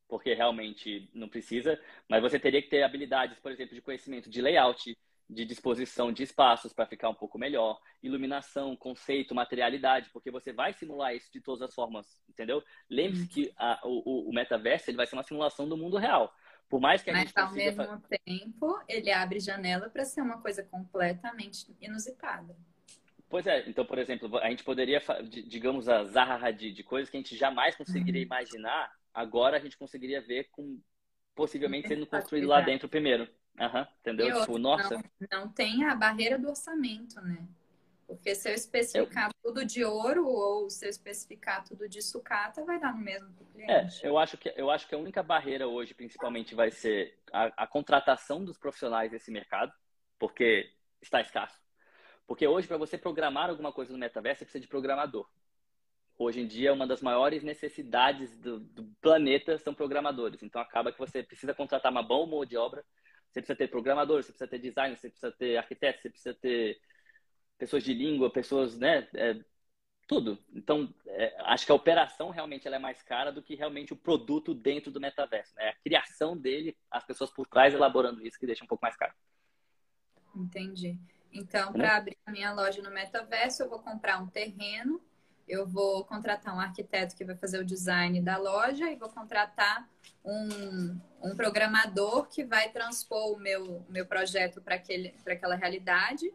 porque realmente não precisa, mas você teria que ter habilidades, por exemplo, de conhecimento de layout, de disposição de espaços para ficar um pouco melhor, iluminação, conceito, materialidade, porque você vai simular isso de todas as formas, entendeu? Lembre-se que a, o, o metaverso ele vai ser uma simulação do mundo real. Por mais que a Mas gente ao mesmo tempo, ele abre janela para ser uma coisa completamente inusitada. Pois é, então, por exemplo, a gente poderia, digamos, a Zaha Hadid, de coisas que a gente jamais conseguiria uhum. imaginar, agora a gente conseguiria ver com possivelmente sendo construído lá dentro primeiro. Uhum, entendeu? Tipo, nossa. Não, não, tem a barreira do orçamento, né? Porque se eu especificar eu... tudo de ouro ou se eu especificar tudo de sucata, vai dar no mesmo É, eu acho que, eu acho que a única barreira hoje, principalmente, vai ser a, a contratação dos profissionais desse mercado, porque está escasso. Porque hoje, para você programar alguma coisa no metaverso, você precisa de programador. Hoje em dia, uma das maiores necessidades do, do planeta são programadores. Então, acaba que você precisa contratar uma boa mão de obra. Você precisa ter programador, você precisa ter designer, você precisa ter arquiteto, você precisa ter pessoas de língua, pessoas, né? É, tudo. Então, é, acho que a operação realmente ela é mais cara do que realmente o produto dentro do metaverso. Né? A criação dele, as pessoas por trás elaborando isso, que deixa um pouco mais caro. Entendi. Então, para abrir a minha loja no metaverso, eu vou comprar um terreno, eu vou contratar um arquiteto que vai fazer o design da loja e vou contratar um, um programador que vai transpor o meu, meu projeto para aquela realidade.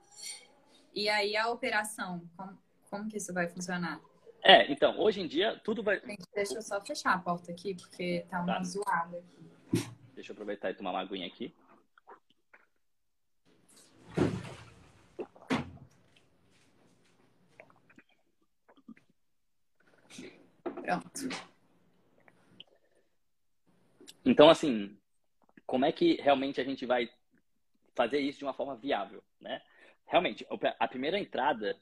E aí a operação, como, como que isso vai funcionar? É, então, hoje em dia tudo vai. Gente, deixa eu só fechar a porta aqui, porque tá uma tá. zoada aqui. Deixa eu aproveitar e tomar uma aguinha aqui. Pronto. Então, assim, como é que realmente a gente vai fazer isso de uma forma viável, né? Realmente, a primeira entrada,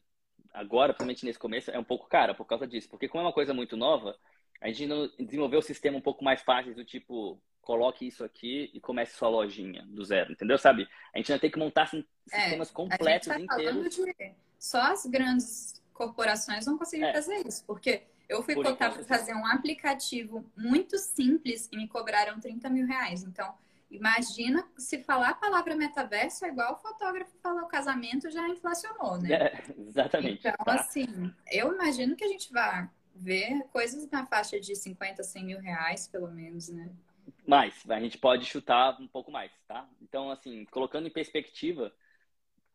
agora, principalmente nesse começo, é um pouco cara por causa disso. Porque como é uma coisa muito nova, a gente não desenvolveu o sistema um pouco mais fácil do tipo, coloque isso aqui e comece sua lojinha do zero, entendeu? Sabe? A gente ainda tem que montar é, sistemas é, completos a gente tá inteiros. De... Só as grandes corporações vão conseguir é. fazer isso, porque eu fui cotar para fazer um aplicativo muito simples e me cobraram 30 mil reais. Então, imagina se falar a palavra metaverso é igual o fotógrafo falar o casamento já inflacionou, né? É, exatamente. Então, tá. assim, eu imagino que a gente vai ver coisas na faixa de 50, 100 mil reais, pelo menos, né? Mais, a gente pode chutar um pouco mais, tá? Então, assim, colocando em perspectiva,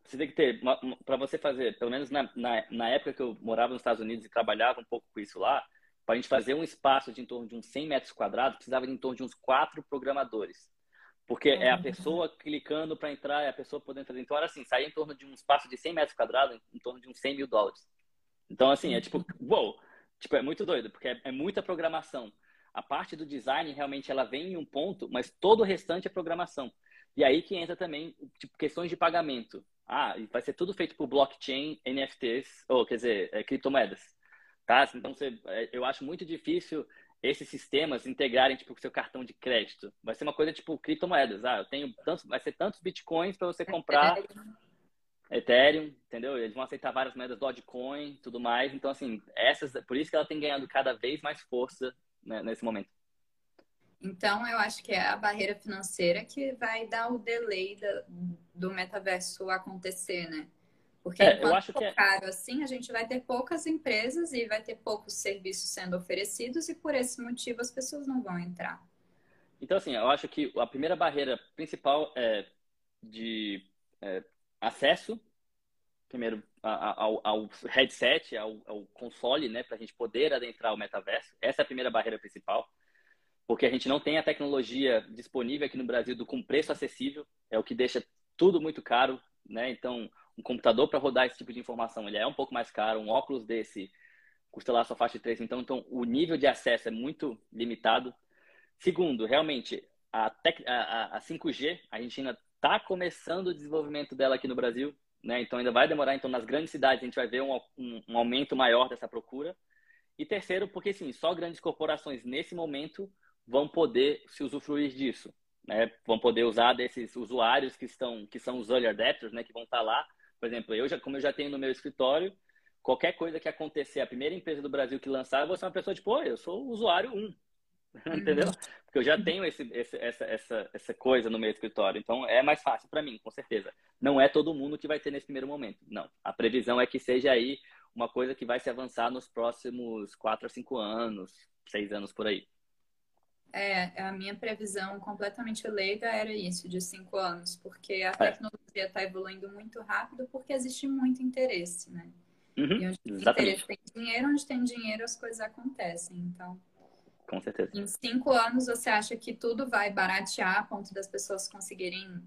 você tem que ter, para você fazer, pelo menos na, na, na, época que eu morava nos Estados Unidos e trabalhava um pouco com isso lá, para a gente fazer um espaço de em torno de uns 100 metros quadrados, precisava de em torno de uns quatro programadores. Porque é a pessoa clicando para entrar, é a pessoa podendo fazer. Então, era assim, saía em torno de um espaço de 100 metros quadrados, em torno de uns 100 mil dólares. Então, assim, é tipo, uou! Tipo, é muito doido, porque é, é muita programação. A parte do design, realmente, ela vem em um ponto, mas todo o restante é programação. E aí que entra também, tipo, questões de pagamento. Ah, vai ser tudo feito por blockchain, NFTs, ou quer dizer, é, criptomoedas. Tá? Então, você, é, eu acho muito difícil esses sistemas integrarem tipo o seu cartão de crédito. Vai ser uma coisa tipo criptomoedas. Ah, eu tenho tantos, vai ser tantos bitcoins para você comprar Ethereum. Ethereum, entendeu? Eles vão aceitar várias moedas Dogecoin, tudo mais. Então assim, essas, por isso que ela tem ganhado cada vez mais força né, nesse momento. Então, eu acho que é a barreira financeira que vai dar o delay da, do metaverso acontecer, né? Porque é, enquanto for é... caro assim, a gente vai ter poucas empresas e vai ter poucos serviços sendo oferecidos e por esse motivo as pessoas não vão entrar. Então, assim, eu acho que a primeira barreira principal é de é, acesso, primeiro, ao, ao headset, ao, ao, console, né, para a gente poder adentrar o metaverso. Essa é a primeira barreira principal, porque a gente não tem a tecnologia disponível aqui no Brasil do com preço acessível, é o que deixa tudo muito caro, né? Então, um computador para rodar esse tipo de informação, ele é um pouco mais caro, um óculos desse custa lá sua faixa de 3, então, então o nível de acesso é muito limitado. Segundo, realmente, a, tec, a, a 5G, a gente ainda está começando o desenvolvimento dela aqui no Brasil, né? Então ainda vai demorar, então nas grandes cidades a gente vai ver um, um, um aumento maior dessa procura. E terceiro, porque sim, só grandes corporações nesse momento vão poder se usufruir disso, né? Vão poder usar desses usuários que estão que são os early adapters, né, que vão estar tá lá por exemplo, eu já, como eu já tenho no meu escritório, qualquer coisa que acontecer, a primeira empresa do Brasil que lançar, eu vou ser uma pessoa tipo, eu sou o usuário 1. Entendeu? Uhum. Porque eu já tenho esse, esse, essa, essa, essa coisa no meu escritório. Então é mais fácil para mim, com certeza. Não é todo mundo que vai ter nesse primeiro momento. Não. A previsão é que seja aí uma coisa que vai se avançar nos próximos 4 a 5 anos, 6 anos por aí. É, a minha previsão completamente leiga era isso, de cinco anos, porque a é. tecnologia está evoluindo muito rápido porque existe muito interesse, né? Uhum, e onde interesse tem dinheiro, onde tem dinheiro as coisas acontecem, então... Com certeza. Em cinco anos, você acha que tudo vai baratear a ponto das pessoas conseguirem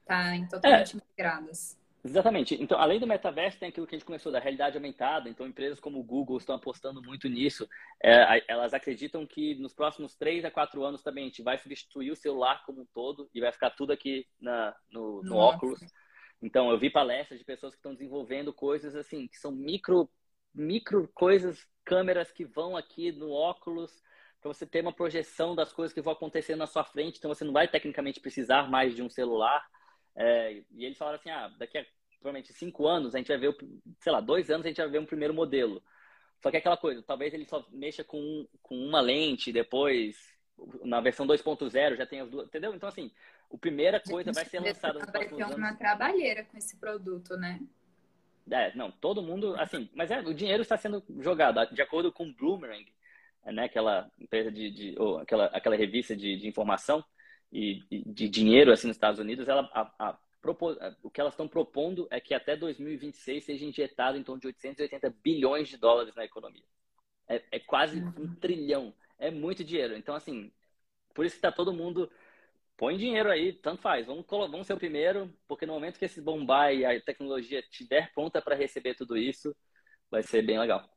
estar tá totalmente é. integradas? Exatamente. Então, além do metaverso, tem aquilo que a gente começou da realidade aumentada. Então, empresas como o Google estão apostando muito nisso. É, elas acreditam que nos próximos três a quatro anos também a gente vai substituir o celular como um todo e vai ficar tudo aqui na, no, no óculos. Então, eu vi palestras de pessoas que estão desenvolvendo coisas assim, que são micro, micro coisas, câmeras que vão aqui no óculos para você ter uma projeção das coisas que vão acontecer na sua frente. Então, você não vai tecnicamente precisar mais de um celular. É, e eles falaram assim, ah, daqui a provavelmente cinco anos a gente vai ver, sei lá, dois anos a gente vai ver um primeiro modelo. Só que é aquela coisa, talvez ele só mexa com, com uma lente, depois na versão 2.0 já tem as duas, entendeu? Então assim, a primeira coisa vai ser lançada nos próximos anos. Vai ter uma trabalheira com esse produto, né? É, não, todo mundo, assim, mas é, o dinheiro está sendo jogado, de acordo com o Bloomerang, né, aquela empresa de, de ou aquela, aquela revista de, de informação, e, de dinheiro assim nos Estados Unidos, ela, a, a, o que elas estão propondo é que até 2026 seja injetado em torno de 880 bilhões de dólares na economia. É, é quase um uhum. trilhão. É muito dinheiro. Então, assim, por isso que está todo mundo. Põe dinheiro aí, tanto faz. Vamos, vamos ser o primeiro, porque no momento que esse bombar e a tecnologia estiver pronta para receber tudo isso, vai ser bem legal.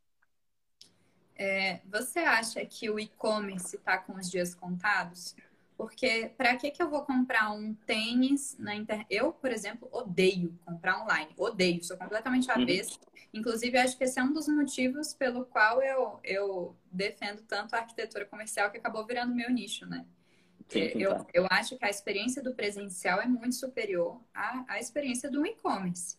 É, você acha que o e-commerce está com os dias contados? Porque para que, que eu vou comprar um tênis na internet? Eu, por exemplo, odeio comprar online. Odeio, sou completamente avessa. Uhum. Inclusive, acho que esse é um dos motivos pelo qual eu, eu defendo tanto a arquitetura comercial, que acabou virando meu nicho, né? Sim, sim, eu, tá. eu acho que a experiência do presencial é muito superior à, à experiência do e-commerce.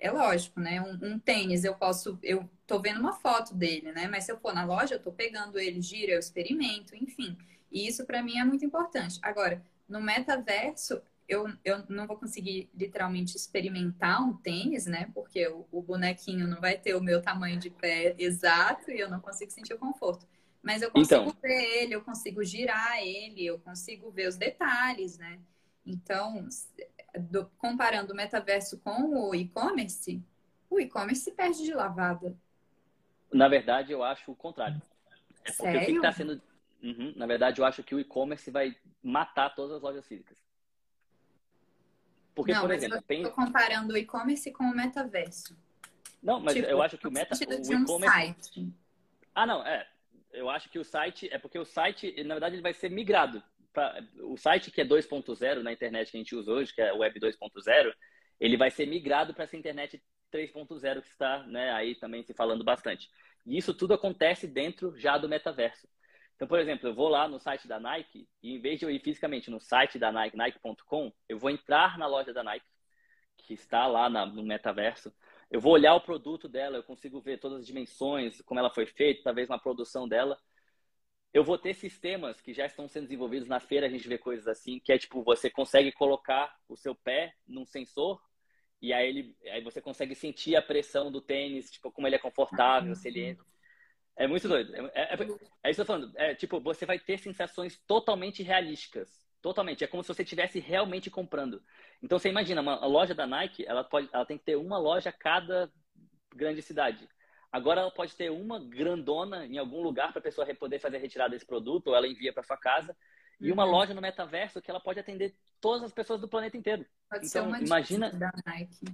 É lógico, né? Um, um, tênis, eu posso, eu tô vendo uma foto dele, né? Mas se eu for na loja, eu tô pegando ele, gira, eu experimento, enfim. E isso para mim é muito importante. Agora, no metaverso, eu, eu não vou conseguir literalmente experimentar um tênis, né? Porque o, o, bonequinho não vai ter o meu tamanho de pé exato e eu não consigo sentir o conforto. Mas eu consigo então... ver ele, eu consigo girar ele, eu consigo ver os detalhes, né? Então, do, comparando o metaverso com o e-commerce, o e-commerce perde de lavada. Na verdade, eu acho o contrário. É porque Sério? o que está sendo Uhum. Na verdade, eu acho que o e-commerce vai matar todas as lojas físicas. Porque, Não, por exemplo, eu estou comparando o e-commerce com o metaverso. Não, mas e-commerce e-commerce e-commerce tipo, eu acho que o meta. O um site. Ah, não, é. Eu acho que o site. É porque o site, na verdade, ele vai ser migrado. Pra, o site que é 2.0 na internet que a gente usa hoje, que é Web 2.0, ele vai ser migrado para essa internet 3.0 que está né, aí também se falando bastante. E isso tudo acontece dentro já do metaverso. Então, por exemplo, eu vou lá no site da Nike e em vez de eu ir fisicamente no site da Nike, nike.com, eu vou entrar na loja da Nike, que está lá na, no metaverso. Eu vou olhar o produto dela, eu consigo ver todas as dimensões, como ela foi feita, talvez uma produção dela. Eu vou ter sistemas que já estão sendo desenvolvidos na feira, a gente vê coisas assim, que é tipo, você consegue colocar o seu pé num sensor e aí, ele, aí você consegue sentir a pressão do tênis, tipo, como ele é confortável, se ele entra. É muito doido. É, é, é, é isso que eu tô falando. É, tipo, você vai ter sensações totalmente realísticas. Totalmente. É como se você estivesse realmente comprando. Então, você imagina, uma, loja da Nike, ela, pode, ela tem que ter uma loja cada grande cidade. Agora, ela pode ter uma grandona em algum lugar para a pessoa poder fazer a retirada desse produto, ou ela envia para sua casa. E uma uhum. loja no metaverso que ela pode atender todas as pessoas do planeta inteiro. Pode então, ser uma imagina da Nike.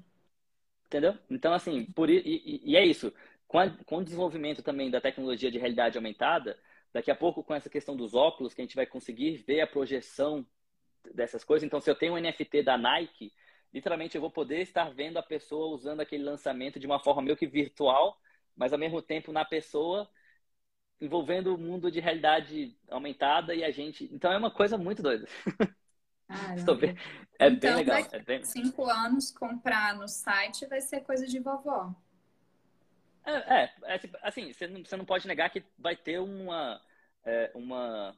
Entendeu? Então, assim, por e, e, e é isso. Com, a, com o desenvolvimento também da tecnologia de realidade aumentada, daqui a pouco com essa questão dos óculos, que a gente vai conseguir ver a projeção dessas coisas. Então, se eu tenho um NFT da Nike, literalmente eu vou poder estar vendo a pessoa usando aquele lançamento de uma forma meio que virtual, mas ao mesmo tempo na pessoa envolvendo o mundo de realidade aumentada e a gente. Então é uma coisa muito doida. Estou bem... É então, bem legal. Daqui é bem... cinco anos comprar no site vai ser coisa de vovó. É, é, é tipo, assim, você não, você não pode negar que vai ter uma, é, uma,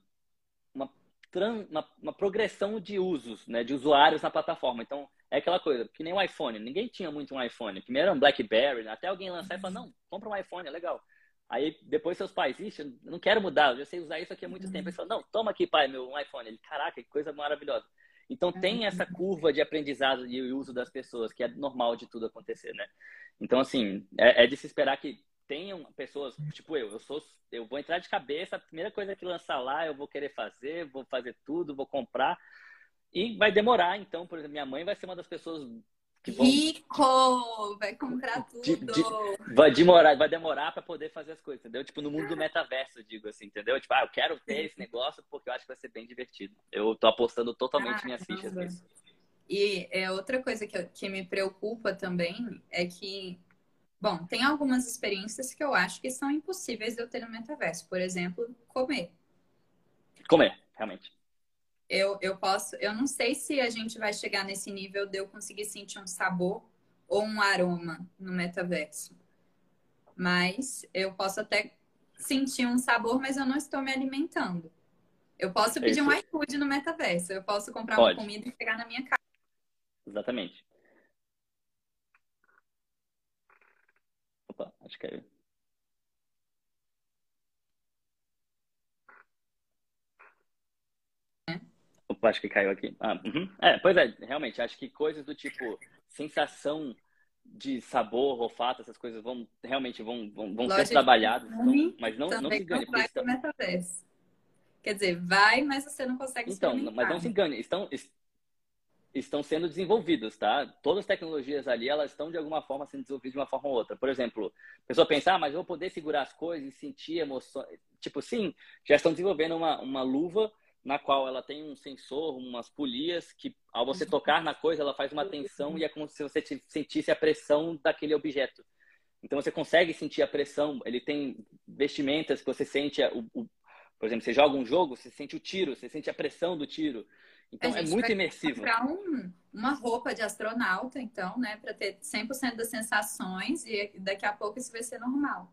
uma, uma, uma, progressão de usos, né, de usuários na plataforma. Então, é aquela coisa, que nem o iPhone. Ninguém tinha muito um iPhone. Primeiro era um BlackBerry, né? até alguém lançar e falar, não, compra um iPhone, é legal. Aí depois seus pais, ixi, eu não quero mudar, eu já sei usar isso aqui há muito uhum. tempo. Ele falou, não, toma aqui, pai, meu um iPhone. Ele, caraca, que coisa maravilhosa. Então tem essa curva de aprendizado e uso das pessoas, que é normal de tudo acontecer, né? Então, assim, é, é de se esperar que tenham pessoas, tipo eu, eu sou, eu vou entrar de cabeça, a primeira coisa que lançar lá, eu vou querer fazer, vou fazer tudo, vou comprar. E vai demorar, então, por exemplo, minha mãe vai ser uma das pessoas Rico! Vai comprar tudo. De, de, vai demorar, vai demorar para poder fazer as coisas, entendeu? Tipo, no mundo do metaverso, digo assim, entendeu? Tipo, ah, eu quero ter esse negócio porque eu acho que vai ser bem divertido. Eu tô apostando totalmente ah, minhas fichas nisso. E é, outra coisa que, que me preocupa também é que, bom, tem algumas experiências que eu acho que são impossíveis de eu ter no metaverso. Por exemplo, comer. Comer, realmente eu, eu posso, eu não sei se a gente vai chegar nesse nível de eu conseguir sentir um sabor ou um aroma no metaverso. Mas eu posso até sentir um sabor, mas eu não estou me alimentando. Eu posso pedir um iFood no metaverso. Eu posso comprar Pode. uma comida e pegar na minha casa. Exatamente. Opa, acho que é. Acho que caiu aqui. Ah, uhum. É, pois é, realmente, acho que coisas do tipo sensação de sabor, olfato, essas coisas vão realmente vão, vão, vão ser trabalhadas, então, mas não, não se engane. Não vai estão... metaverso. Quer dizer, vai, mas você não consegue Então, mas não se engane, estão, estão sendo desenvolvidas, tá? Todas as tecnologias ali, elas estão de alguma forma sendo desenvolvidas de uma forma ou outra. Por exemplo, a pessoa pensar, ah, mas eu vou poder segurar as coisas e sentir emoções. Tipo, sim, já estão desenvolvendo uma, uma luva na qual ela tem um sensor, umas polias, que ao você uhum. tocar na coisa, ela faz uma tensão e é como se você sentisse a pressão daquele objeto. Então você consegue sentir a pressão, ele tem vestimentas que você sente, o, o, por exemplo, você joga um jogo, você sente o tiro, você sente a pressão do tiro. Então é muito imersivo. comprar um, uma roupa de astronauta, então, né, para ter 100% das sensações e daqui a pouco isso vai ser normal.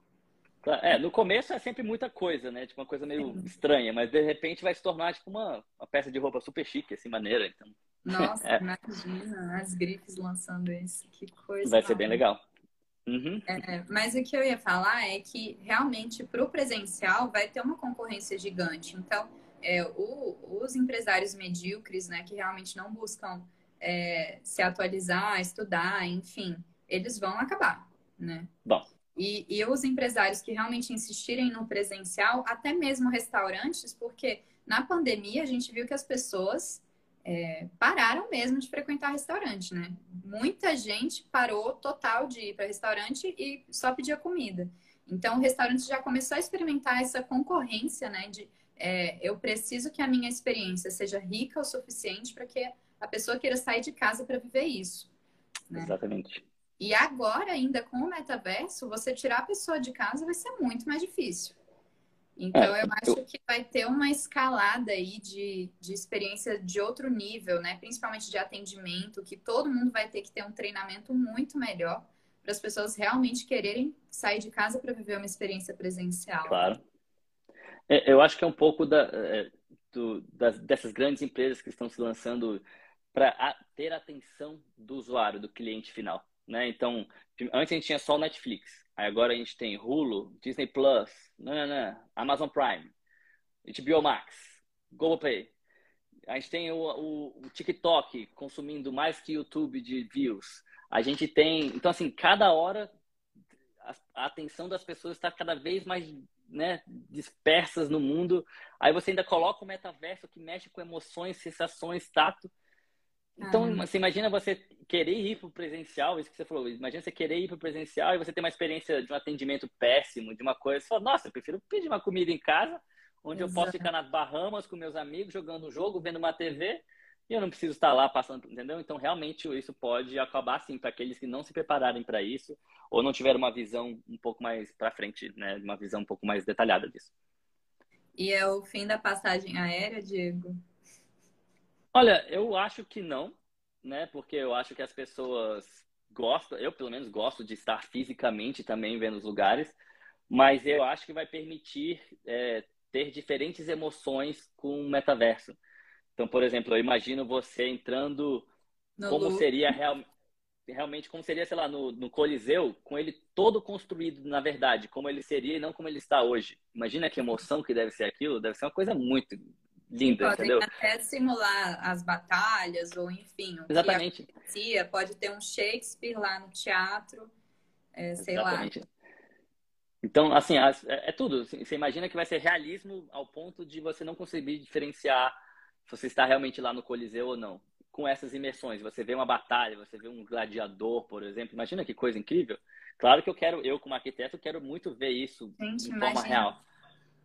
É, no começo é sempre muita coisa, né? Tipo, uma coisa meio estranha, mas de repente vai se tornar tipo uma, uma peça de roupa super chique, assim, maneira. Então... Nossa, é. imagina as grifes lançando isso, que coisa. Vai ser bem legal. Uhum. É, mas o que eu ia falar é que realmente para o presencial vai ter uma concorrência gigante. Então, é, o, os empresários medíocres, né, que realmente não buscam é, se atualizar, estudar, enfim, eles vão acabar, né? Bom. E, e os empresários que realmente insistirem no presencial, até mesmo restaurantes, porque na pandemia a gente viu que as pessoas é, pararam mesmo de frequentar restaurante, né? Muita gente parou total de ir para restaurante e só pedia comida. Então, o restaurante já começou a experimentar essa concorrência, né? De é, eu preciso que a minha experiência seja rica o suficiente para que a pessoa queira sair de casa para viver isso. Né? Exatamente. E agora, ainda com o metaverso, você tirar a pessoa de casa vai ser muito mais difícil. Então, é, eu acho que vai ter uma escalada aí de, de experiência de outro nível, né? Principalmente de atendimento, que todo mundo vai ter que ter um treinamento muito melhor para as pessoas realmente quererem sair de casa para viver uma experiência presencial. Claro. É, eu acho que é um pouco da, é, do, das, dessas grandes empresas que estão se lançando para ter a atenção do usuário, do cliente final. Né? Então, antes a gente tinha só o Netflix. Aí agora a gente tem Hulu, Disney Plus, nanana, Amazon Prime, HBO Max, Google Play. A gente tem o, o, o, TikTok consumindo mais que YouTube de views. A gente tem. Então, assim, cada hora a, a atenção das pessoas está cada vez mais né, dispersas no mundo. Aí você ainda coloca o metaverso que mexe com emoções, sensações, tato. Então, ah. você imagina você querer ir para o presencial, isso que você falou, imagina você querer ir para o presencial e você ter uma experiência de um atendimento péssimo, de uma coisa, você fala, nossa, eu prefiro pedir uma comida em casa, onde Exato. eu posso ficar nas Bahamas com meus amigos, jogando um jogo, vendo uma TV, e eu não preciso estar lá passando, entendeu? Então, realmente, isso pode acabar, sim, para aqueles que não se prepararem para isso, ou não tiveram uma visão um pouco mais para frente, né? Uma visão um pouco mais detalhada disso. E é o fim da passagem aérea, Diego? Olha, eu acho que não, né? Porque eu acho que as pessoas gostam, eu pelo menos gosto de estar fisicamente também vendo os lugares, mas eu acho que vai permitir é, ter diferentes emoções com o metaverso. Então, por exemplo, eu imagino você entrando no como seria real, realmente como seria, sei lá, no, no, Coliseu, com ele todo construído, na verdade, como ele seria e não como ele está hoje. Imagina que emoção que deve ser aquilo, deve ser uma coisa muito linda, Podem entendeu? até simular as batalhas, ou enfim, o Exatamente. que acontecia. Pode ter um Shakespeare lá no teatro, é, sei Exatamente. lá. Então, assim, é, é tudo. Assim, você imagina que vai ser realismo ao ponto de você não conseguir diferenciar se você está realmente lá no Coliseu ou não. Com essas imersões, você vê uma batalha, você vê um gladiador, por exemplo. Imagina que coisa incrível. Claro que eu quero, eu como arquiteto, quero muito ver isso Gente, em forma real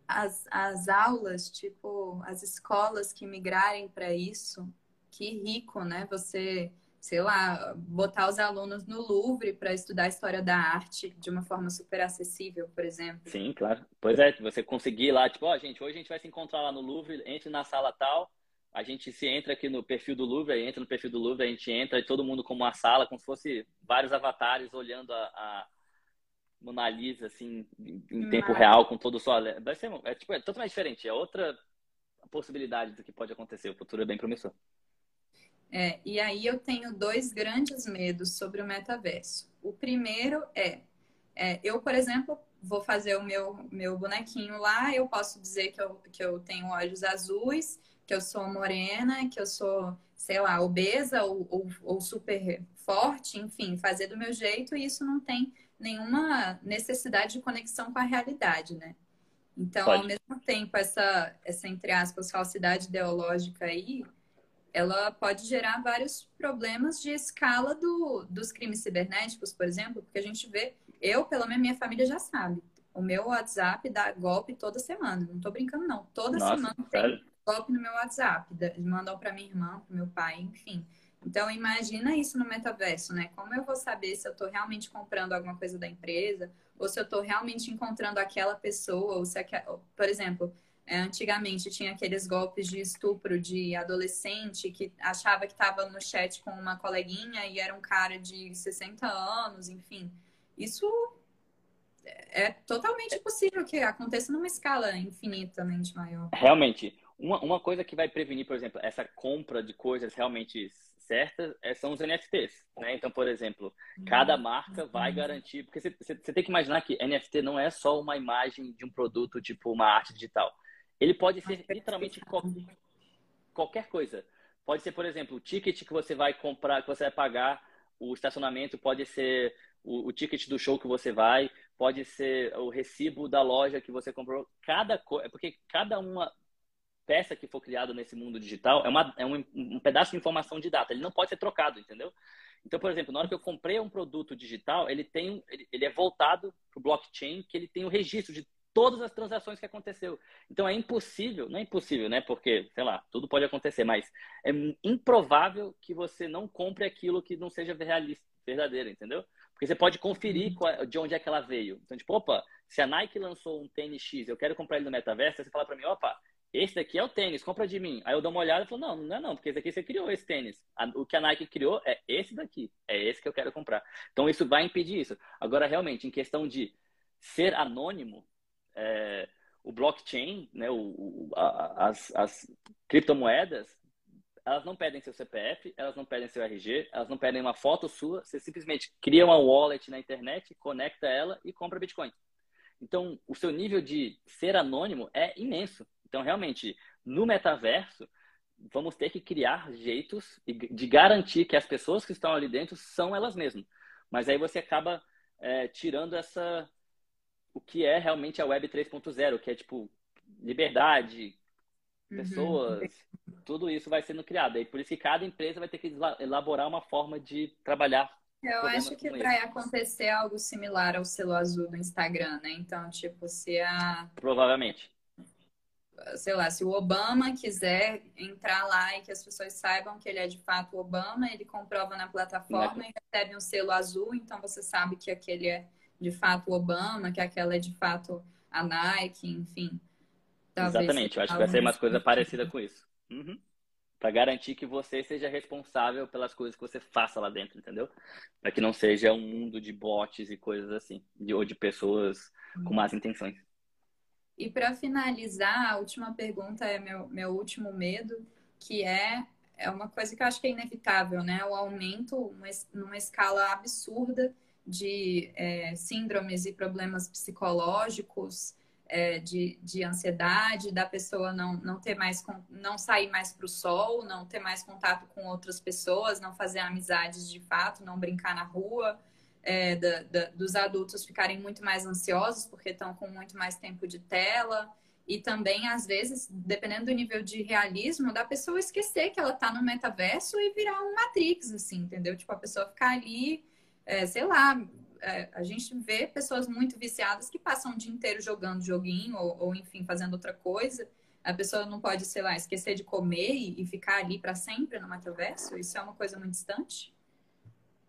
as, as aulas, tipo, as escolas que migrarem para isso, que rico, né? Você, sei lá, botar os alunos no Louvre para estudar a história da arte de uma forma super acessível, por exemplo. Sim, claro. Pois é, você conseguir lá, tipo, ó, oh, gente, hoje a gente vai se encontrar lá no Louvre, entre na sala tal, a gente se entra aqui no perfil do Louvre, aí entra no perfil do Louvre, a gente entra e todo mundo como uma sala, como se fosse vários avatares olhando a, a Mona Lisa, assim, em tempo real, com todo o sol. Vai ser, é, tipo, é totalmente diferente. É outra possibilidade do que pode acontecer. O futuro é bem promissor. É, e aí eu tenho dois grandes medos sobre o metaverso. O primeiro é, é, eu, por exemplo, vou fazer o meu, meu bonequinho lá, eu posso dizer que eu, que eu tenho olhos azuis, que eu sou morena, que eu sou, sei lá, obesa ou, ou, ou super forte, enfim, fazer do meu jeito, e isso não tem nenhuma necessidade de conexão com a realidade, né? Então, Pode. ao mesmo tempo, essa, essa, entre aspas, falsidade ideológica aí, ela pode gerar vários problemas de escala do, dos crimes cibernéticos, por exemplo, porque a gente vê, eu, pelo menos, minha família já sabe, o meu WhatsApp dá golpe toda semana. Não tô brincando, não. Toda Nossa, semana tem golpe no meu WhatsApp. Mandam para minha irmã, para meu pai, enfim. Então, imagina isso no metaverso, né? Como eu vou saber se eu estou realmente comprando alguma coisa da empresa ou se eu estou realmente encontrando aquela pessoa, ou se, por exemplo, é, antigamente tinha aqueles golpes de estupro de adolescente que achava que estava no chat com uma coleguinha e era um cara de 60 anos, enfim. Isso é totalmente possível que aconteça numa escala infinitamente maior. Realmente. Uma, uma coisa que vai prevenir, por exemplo, essa compra de coisas realmente certas é, são os NFTs, né? Então, por exemplo, cada hum, marca vai garantir, porque você, tem que imaginar que NFT não é só uma imagem de um produto, tipo uma arte digital. Ele pode ser literalmente qualquer coisa. Pode ser, por exemplo, o ticket que você vai comprar, que você vai pagar, o estacionamento pode ser o, o ticket do show que você vai, pode ser o recibo da loja que você comprou. Cada coisa, porque cada uma peça que for criada nesse mundo digital é, uma, é um, um pedaço de informação de data. Ele não pode ser trocado, entendeu? Então, por exemplo, na hora que eu comprei um produto digital, ele tem ele, ele é voltado para o blockchain, que ele tem o registro de todas as transações que aconteceu. Então é impossível, não é impossível, né? Porque, sei lá, tudo pode acontecer, mas é improvável que você não compre aquilo que não seja realista, verdadeiro, entendeu? Porque você pode conferir uhum. de onde é que ela veio. Então, tipo, opa, se a Nike lançou um tênis X, eu quero comprar ele no metaverso, você fala para mim, opa, esse daqui é o tênis, compra de mim. Aí eu dou uma olhada e falo, não, não é não, porque esse aqui você criou esse tênis. O que a Nike criou é esse daqui, é esse que eu quero comprar. Então isso vai impedir isso. Agora, realmente, em questão de ser anônimo, é, o blockchain, né, o, o, a, as, as criptomoedas, elas não pedem seu CPF, elas não pedem seu RG, elas não pedem uma foto sua, você simplesmente cria uma wallet na internet, conecta ela e compra Bitcoin. Então, o seu nível de ser anônimo é imenso. Então, realmente, no metaverso, vamos ter que criar jeitos de garantir que as pessoas que estão ali dentro são elas mesmas. Mas aí você acaba é, tirando essa o que é realmente a Web 3.0, que é tipo liberdade, uhum. pessoas, uhum. tudo isso vai sendo criado. E por isso que cada empresa vai ter que elaborar uma forma de trabalhar. Eu acho que vai acontecer algo similar ao selo azul do Instagram, né? Então, tipo, se a. Provavelmente sei lá, se o Obama quiser entrar lá e que as pessoas saibam que ele é de fato Obama, ele comprova na plataforma e recebe um selo azul, então você sabe que aquele é de fato Obama, que aquela é de fato a Nike, enfim. Exatamente, eu acho que vai ser uma coisa parecida com isso. Uhum. Para garantir que você seja responsável pelas coisas que você faça lá dentro, entendeu? Para que não seja um mundo de bots e coisas assim, de, ou de pessoas uhum. com más intenções. E para finalizar, a última pergunta é meu, meu último medo, que é, é uma coisa que eu acho que é inevitável, né? O aumento uma, numa escala absurda de é, síndromes e problemas psicológicos, é, de, de ansiedade, da pessoa não, não ter mais não sair mais para o sol, não ter mais contato com outras pessoas, não fazer amizades de fato, não brincar na rua é, da, da, dos adultos ficarem muito mais ansiosos porque estão com muito mais tempo de tela. E também às vezes dependendo do nível de realismo da pessoa esquecer que ela está no metaverso e virar um Matrix assim entendeu? Tipo a pessoa ficar ali é, sei lá é, a gente vê pessoas muito viciadas que passam o dia inteiro jogando joguinho ou, ou enfim fazendo outra coisa. A pessoa não pode sei lá esquecer de comer e, e ficar ali para sempre no metaverso? Isso é uma coisa muito distante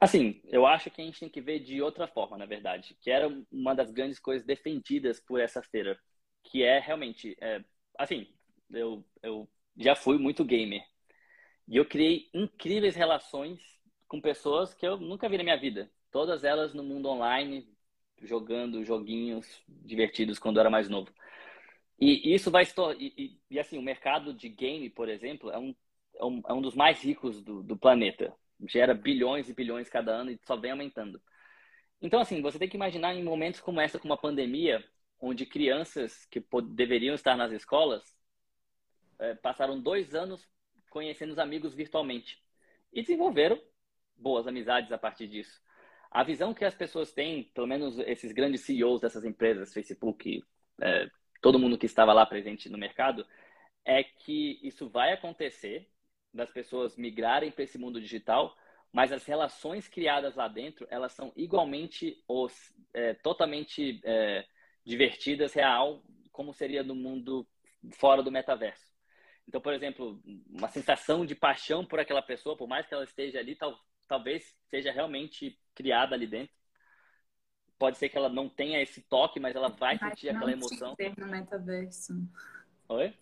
Assim, eu acho que a gente tem que ver de outra forma, na verdade, que era uma das grandes coisas defendidas por essa feira, que é realmente, é, assim, eu, eu já fui muito gamer. E eu criei incríveis relações com pessoas que eu nunca vi na minha vida, todas elas no mundo online, jogando joguinhos divertidos quando eu era mais novo. E isso vai se e, e, e, assim, o mercado de game, por exemplo, é um, é um, é um dos mais ricos do, do planeta gera bilhões e bilhões cada ano e só vem aumentando. Então, assim, você tem que imaginar em momentos como essa, com uma pandemia, onde crianças que deveriam estar nas escolas é, passaram dois anos conhecendo os amigos virtualmente e desenvolveram boas amizades a partir disso. A visão que as pessoas têm, pelo menos esses grandes CEOs dessas empresas, Facebook, é, todo mundo que estava lá presente no mercado, é que isso vai acontecer das pessoas migrarem para esse mundo digital, mas as relações criadas lá dentro, elas são igualmente os, é, totalmente é, divertidas, real, como seria no mundo fora do metaverso. Então, por exemplo, uma sensação de paixão por aquela pessoa, por mais que ela esteja ali, tal, talvez seja realmente criada ali dentro. Pode ser que ela não tenha esse toque, mas ela vai sentir aquela emoção. No metaverso. Oi?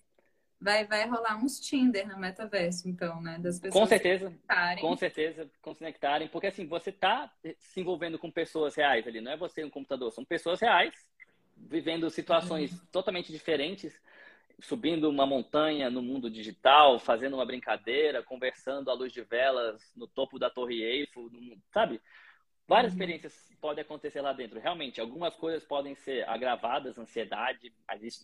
Vai, vai rolar uns Tinder no metaverso, então, né? Das pessoas com certeza, com certeza, com se conectarem, porque assim, você tá se envolvendo com pessoas reais ali, não é você um computador, são pessoas reais, vivendo situações uhum. totalmente diferentes, subindo uma montanha no mundo digital, fazendo uma brincadeira, conversando à luz de velas no topo da Torre Eiffel, sabe? Várias uhum. experiências podem acontecer lá dentro. Realmente, algumas coisas podem ser agravadas, ansiedade,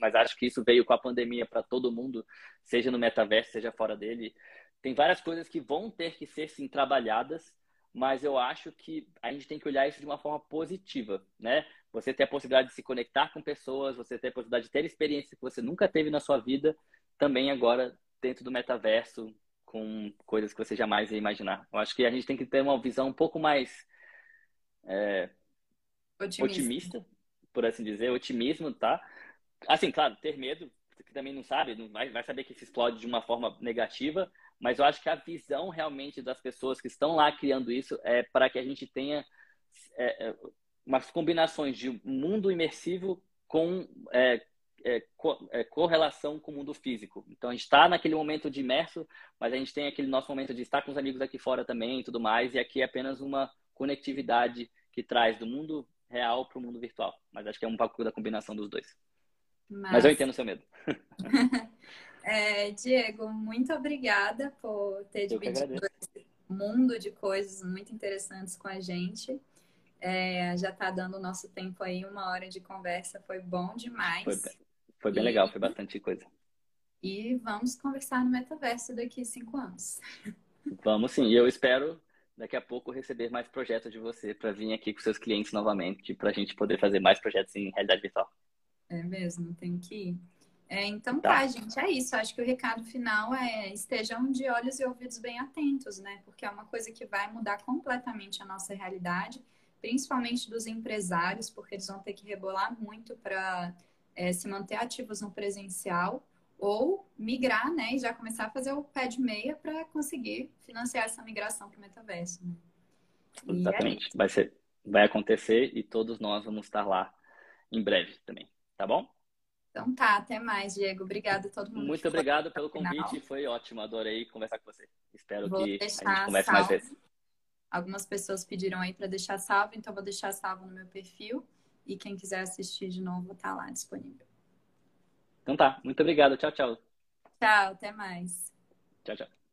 mas acho que isso veio com a pandemia para todo mundo, seja no metaverso, seja fora dele. Tem várias coisas que vão ter que ser, sim, trabalhadas, mas eu acho que a gente tem que olhar isso de uma forma positiva, né? Você ter a possibilidade de se conectar com pessoas, você ter a possibilidade de ter experiências que você nunca teve na sua vida, também agora dentro do metaverso, com coisas que você jamais ia imaginar. Eu acho que a gente tem que ter uma visão um pouco mais é, otimista. otimista. por assim dizer, otimismo, tá? Assim, claro, ter medo, que também não sabe, não vai, vai saber que se explode de uma forma negativa, mas eu acho que a visão realmente das pessoas que estão lá criando isso é para que a gente tenha é, é, umas combinações de mundo imersivo com é, é, co, é, correlação com o mundo físico. Então a gente está naquele momento de imerso, mas a gente tem aquele nosso momento de estar com os amigos aqui fora também e tudo mais, e aqui é apenas uma conectividade que traz do mundo real para o mundo virtual. Mas acho que é um pouco da combinação dos dois. Mas, mas eu entendo o seu medo. É, Diego, muito obrigada por ter dividido esse mundo de coisas muito interessantes com a gente. É, já está dando o nosso tempo aí, uma hora de conversa, foi bom demais. Foi, foi bem e, legal, foi bastante coisa. E vamos conversar no metaverso daqui a cinco anos. Vamos sim, e eu espero daqui a pouco receber mais projetos de você para vir aqui com seus clientes novamente, para a gente poder fazer mais projetos em realidade virtual. É mesmo, tem que ir. É, então tá. tá. gente, é isso. Acho que o recado final é estejam de olhos e ouvidos bem atentos, né? Porque é uma coisa que vai mudar completamente a nossa realidade, principalmente dos empresários, porque eles vão ter que rebolar muito para é, se manter ativos no presencial ou migrar, né? E já começar a fazer o pé de meia para conseguir financiar essa migração para o metaverso. Né? É Exatamente. É vai, ser, vai acontecer e todos nós vamos estar lá em breve também. Tá bom? Então tá, até mais, Diego. Obrigado a todo mundo. Muito obrigado pelo convite, foi ótimo, adorei conversar com você. Espero vou que a gente converse salvo. mais vezes. Algumas pessoas pediram aí para deixar salvo, então vou deixar salvo no meu perfil e quem quiser assistir de novo tá lá disponível. Então tá, muito obrigado. Tchau, tchau. Tchau, até mais. Tchau, tchau.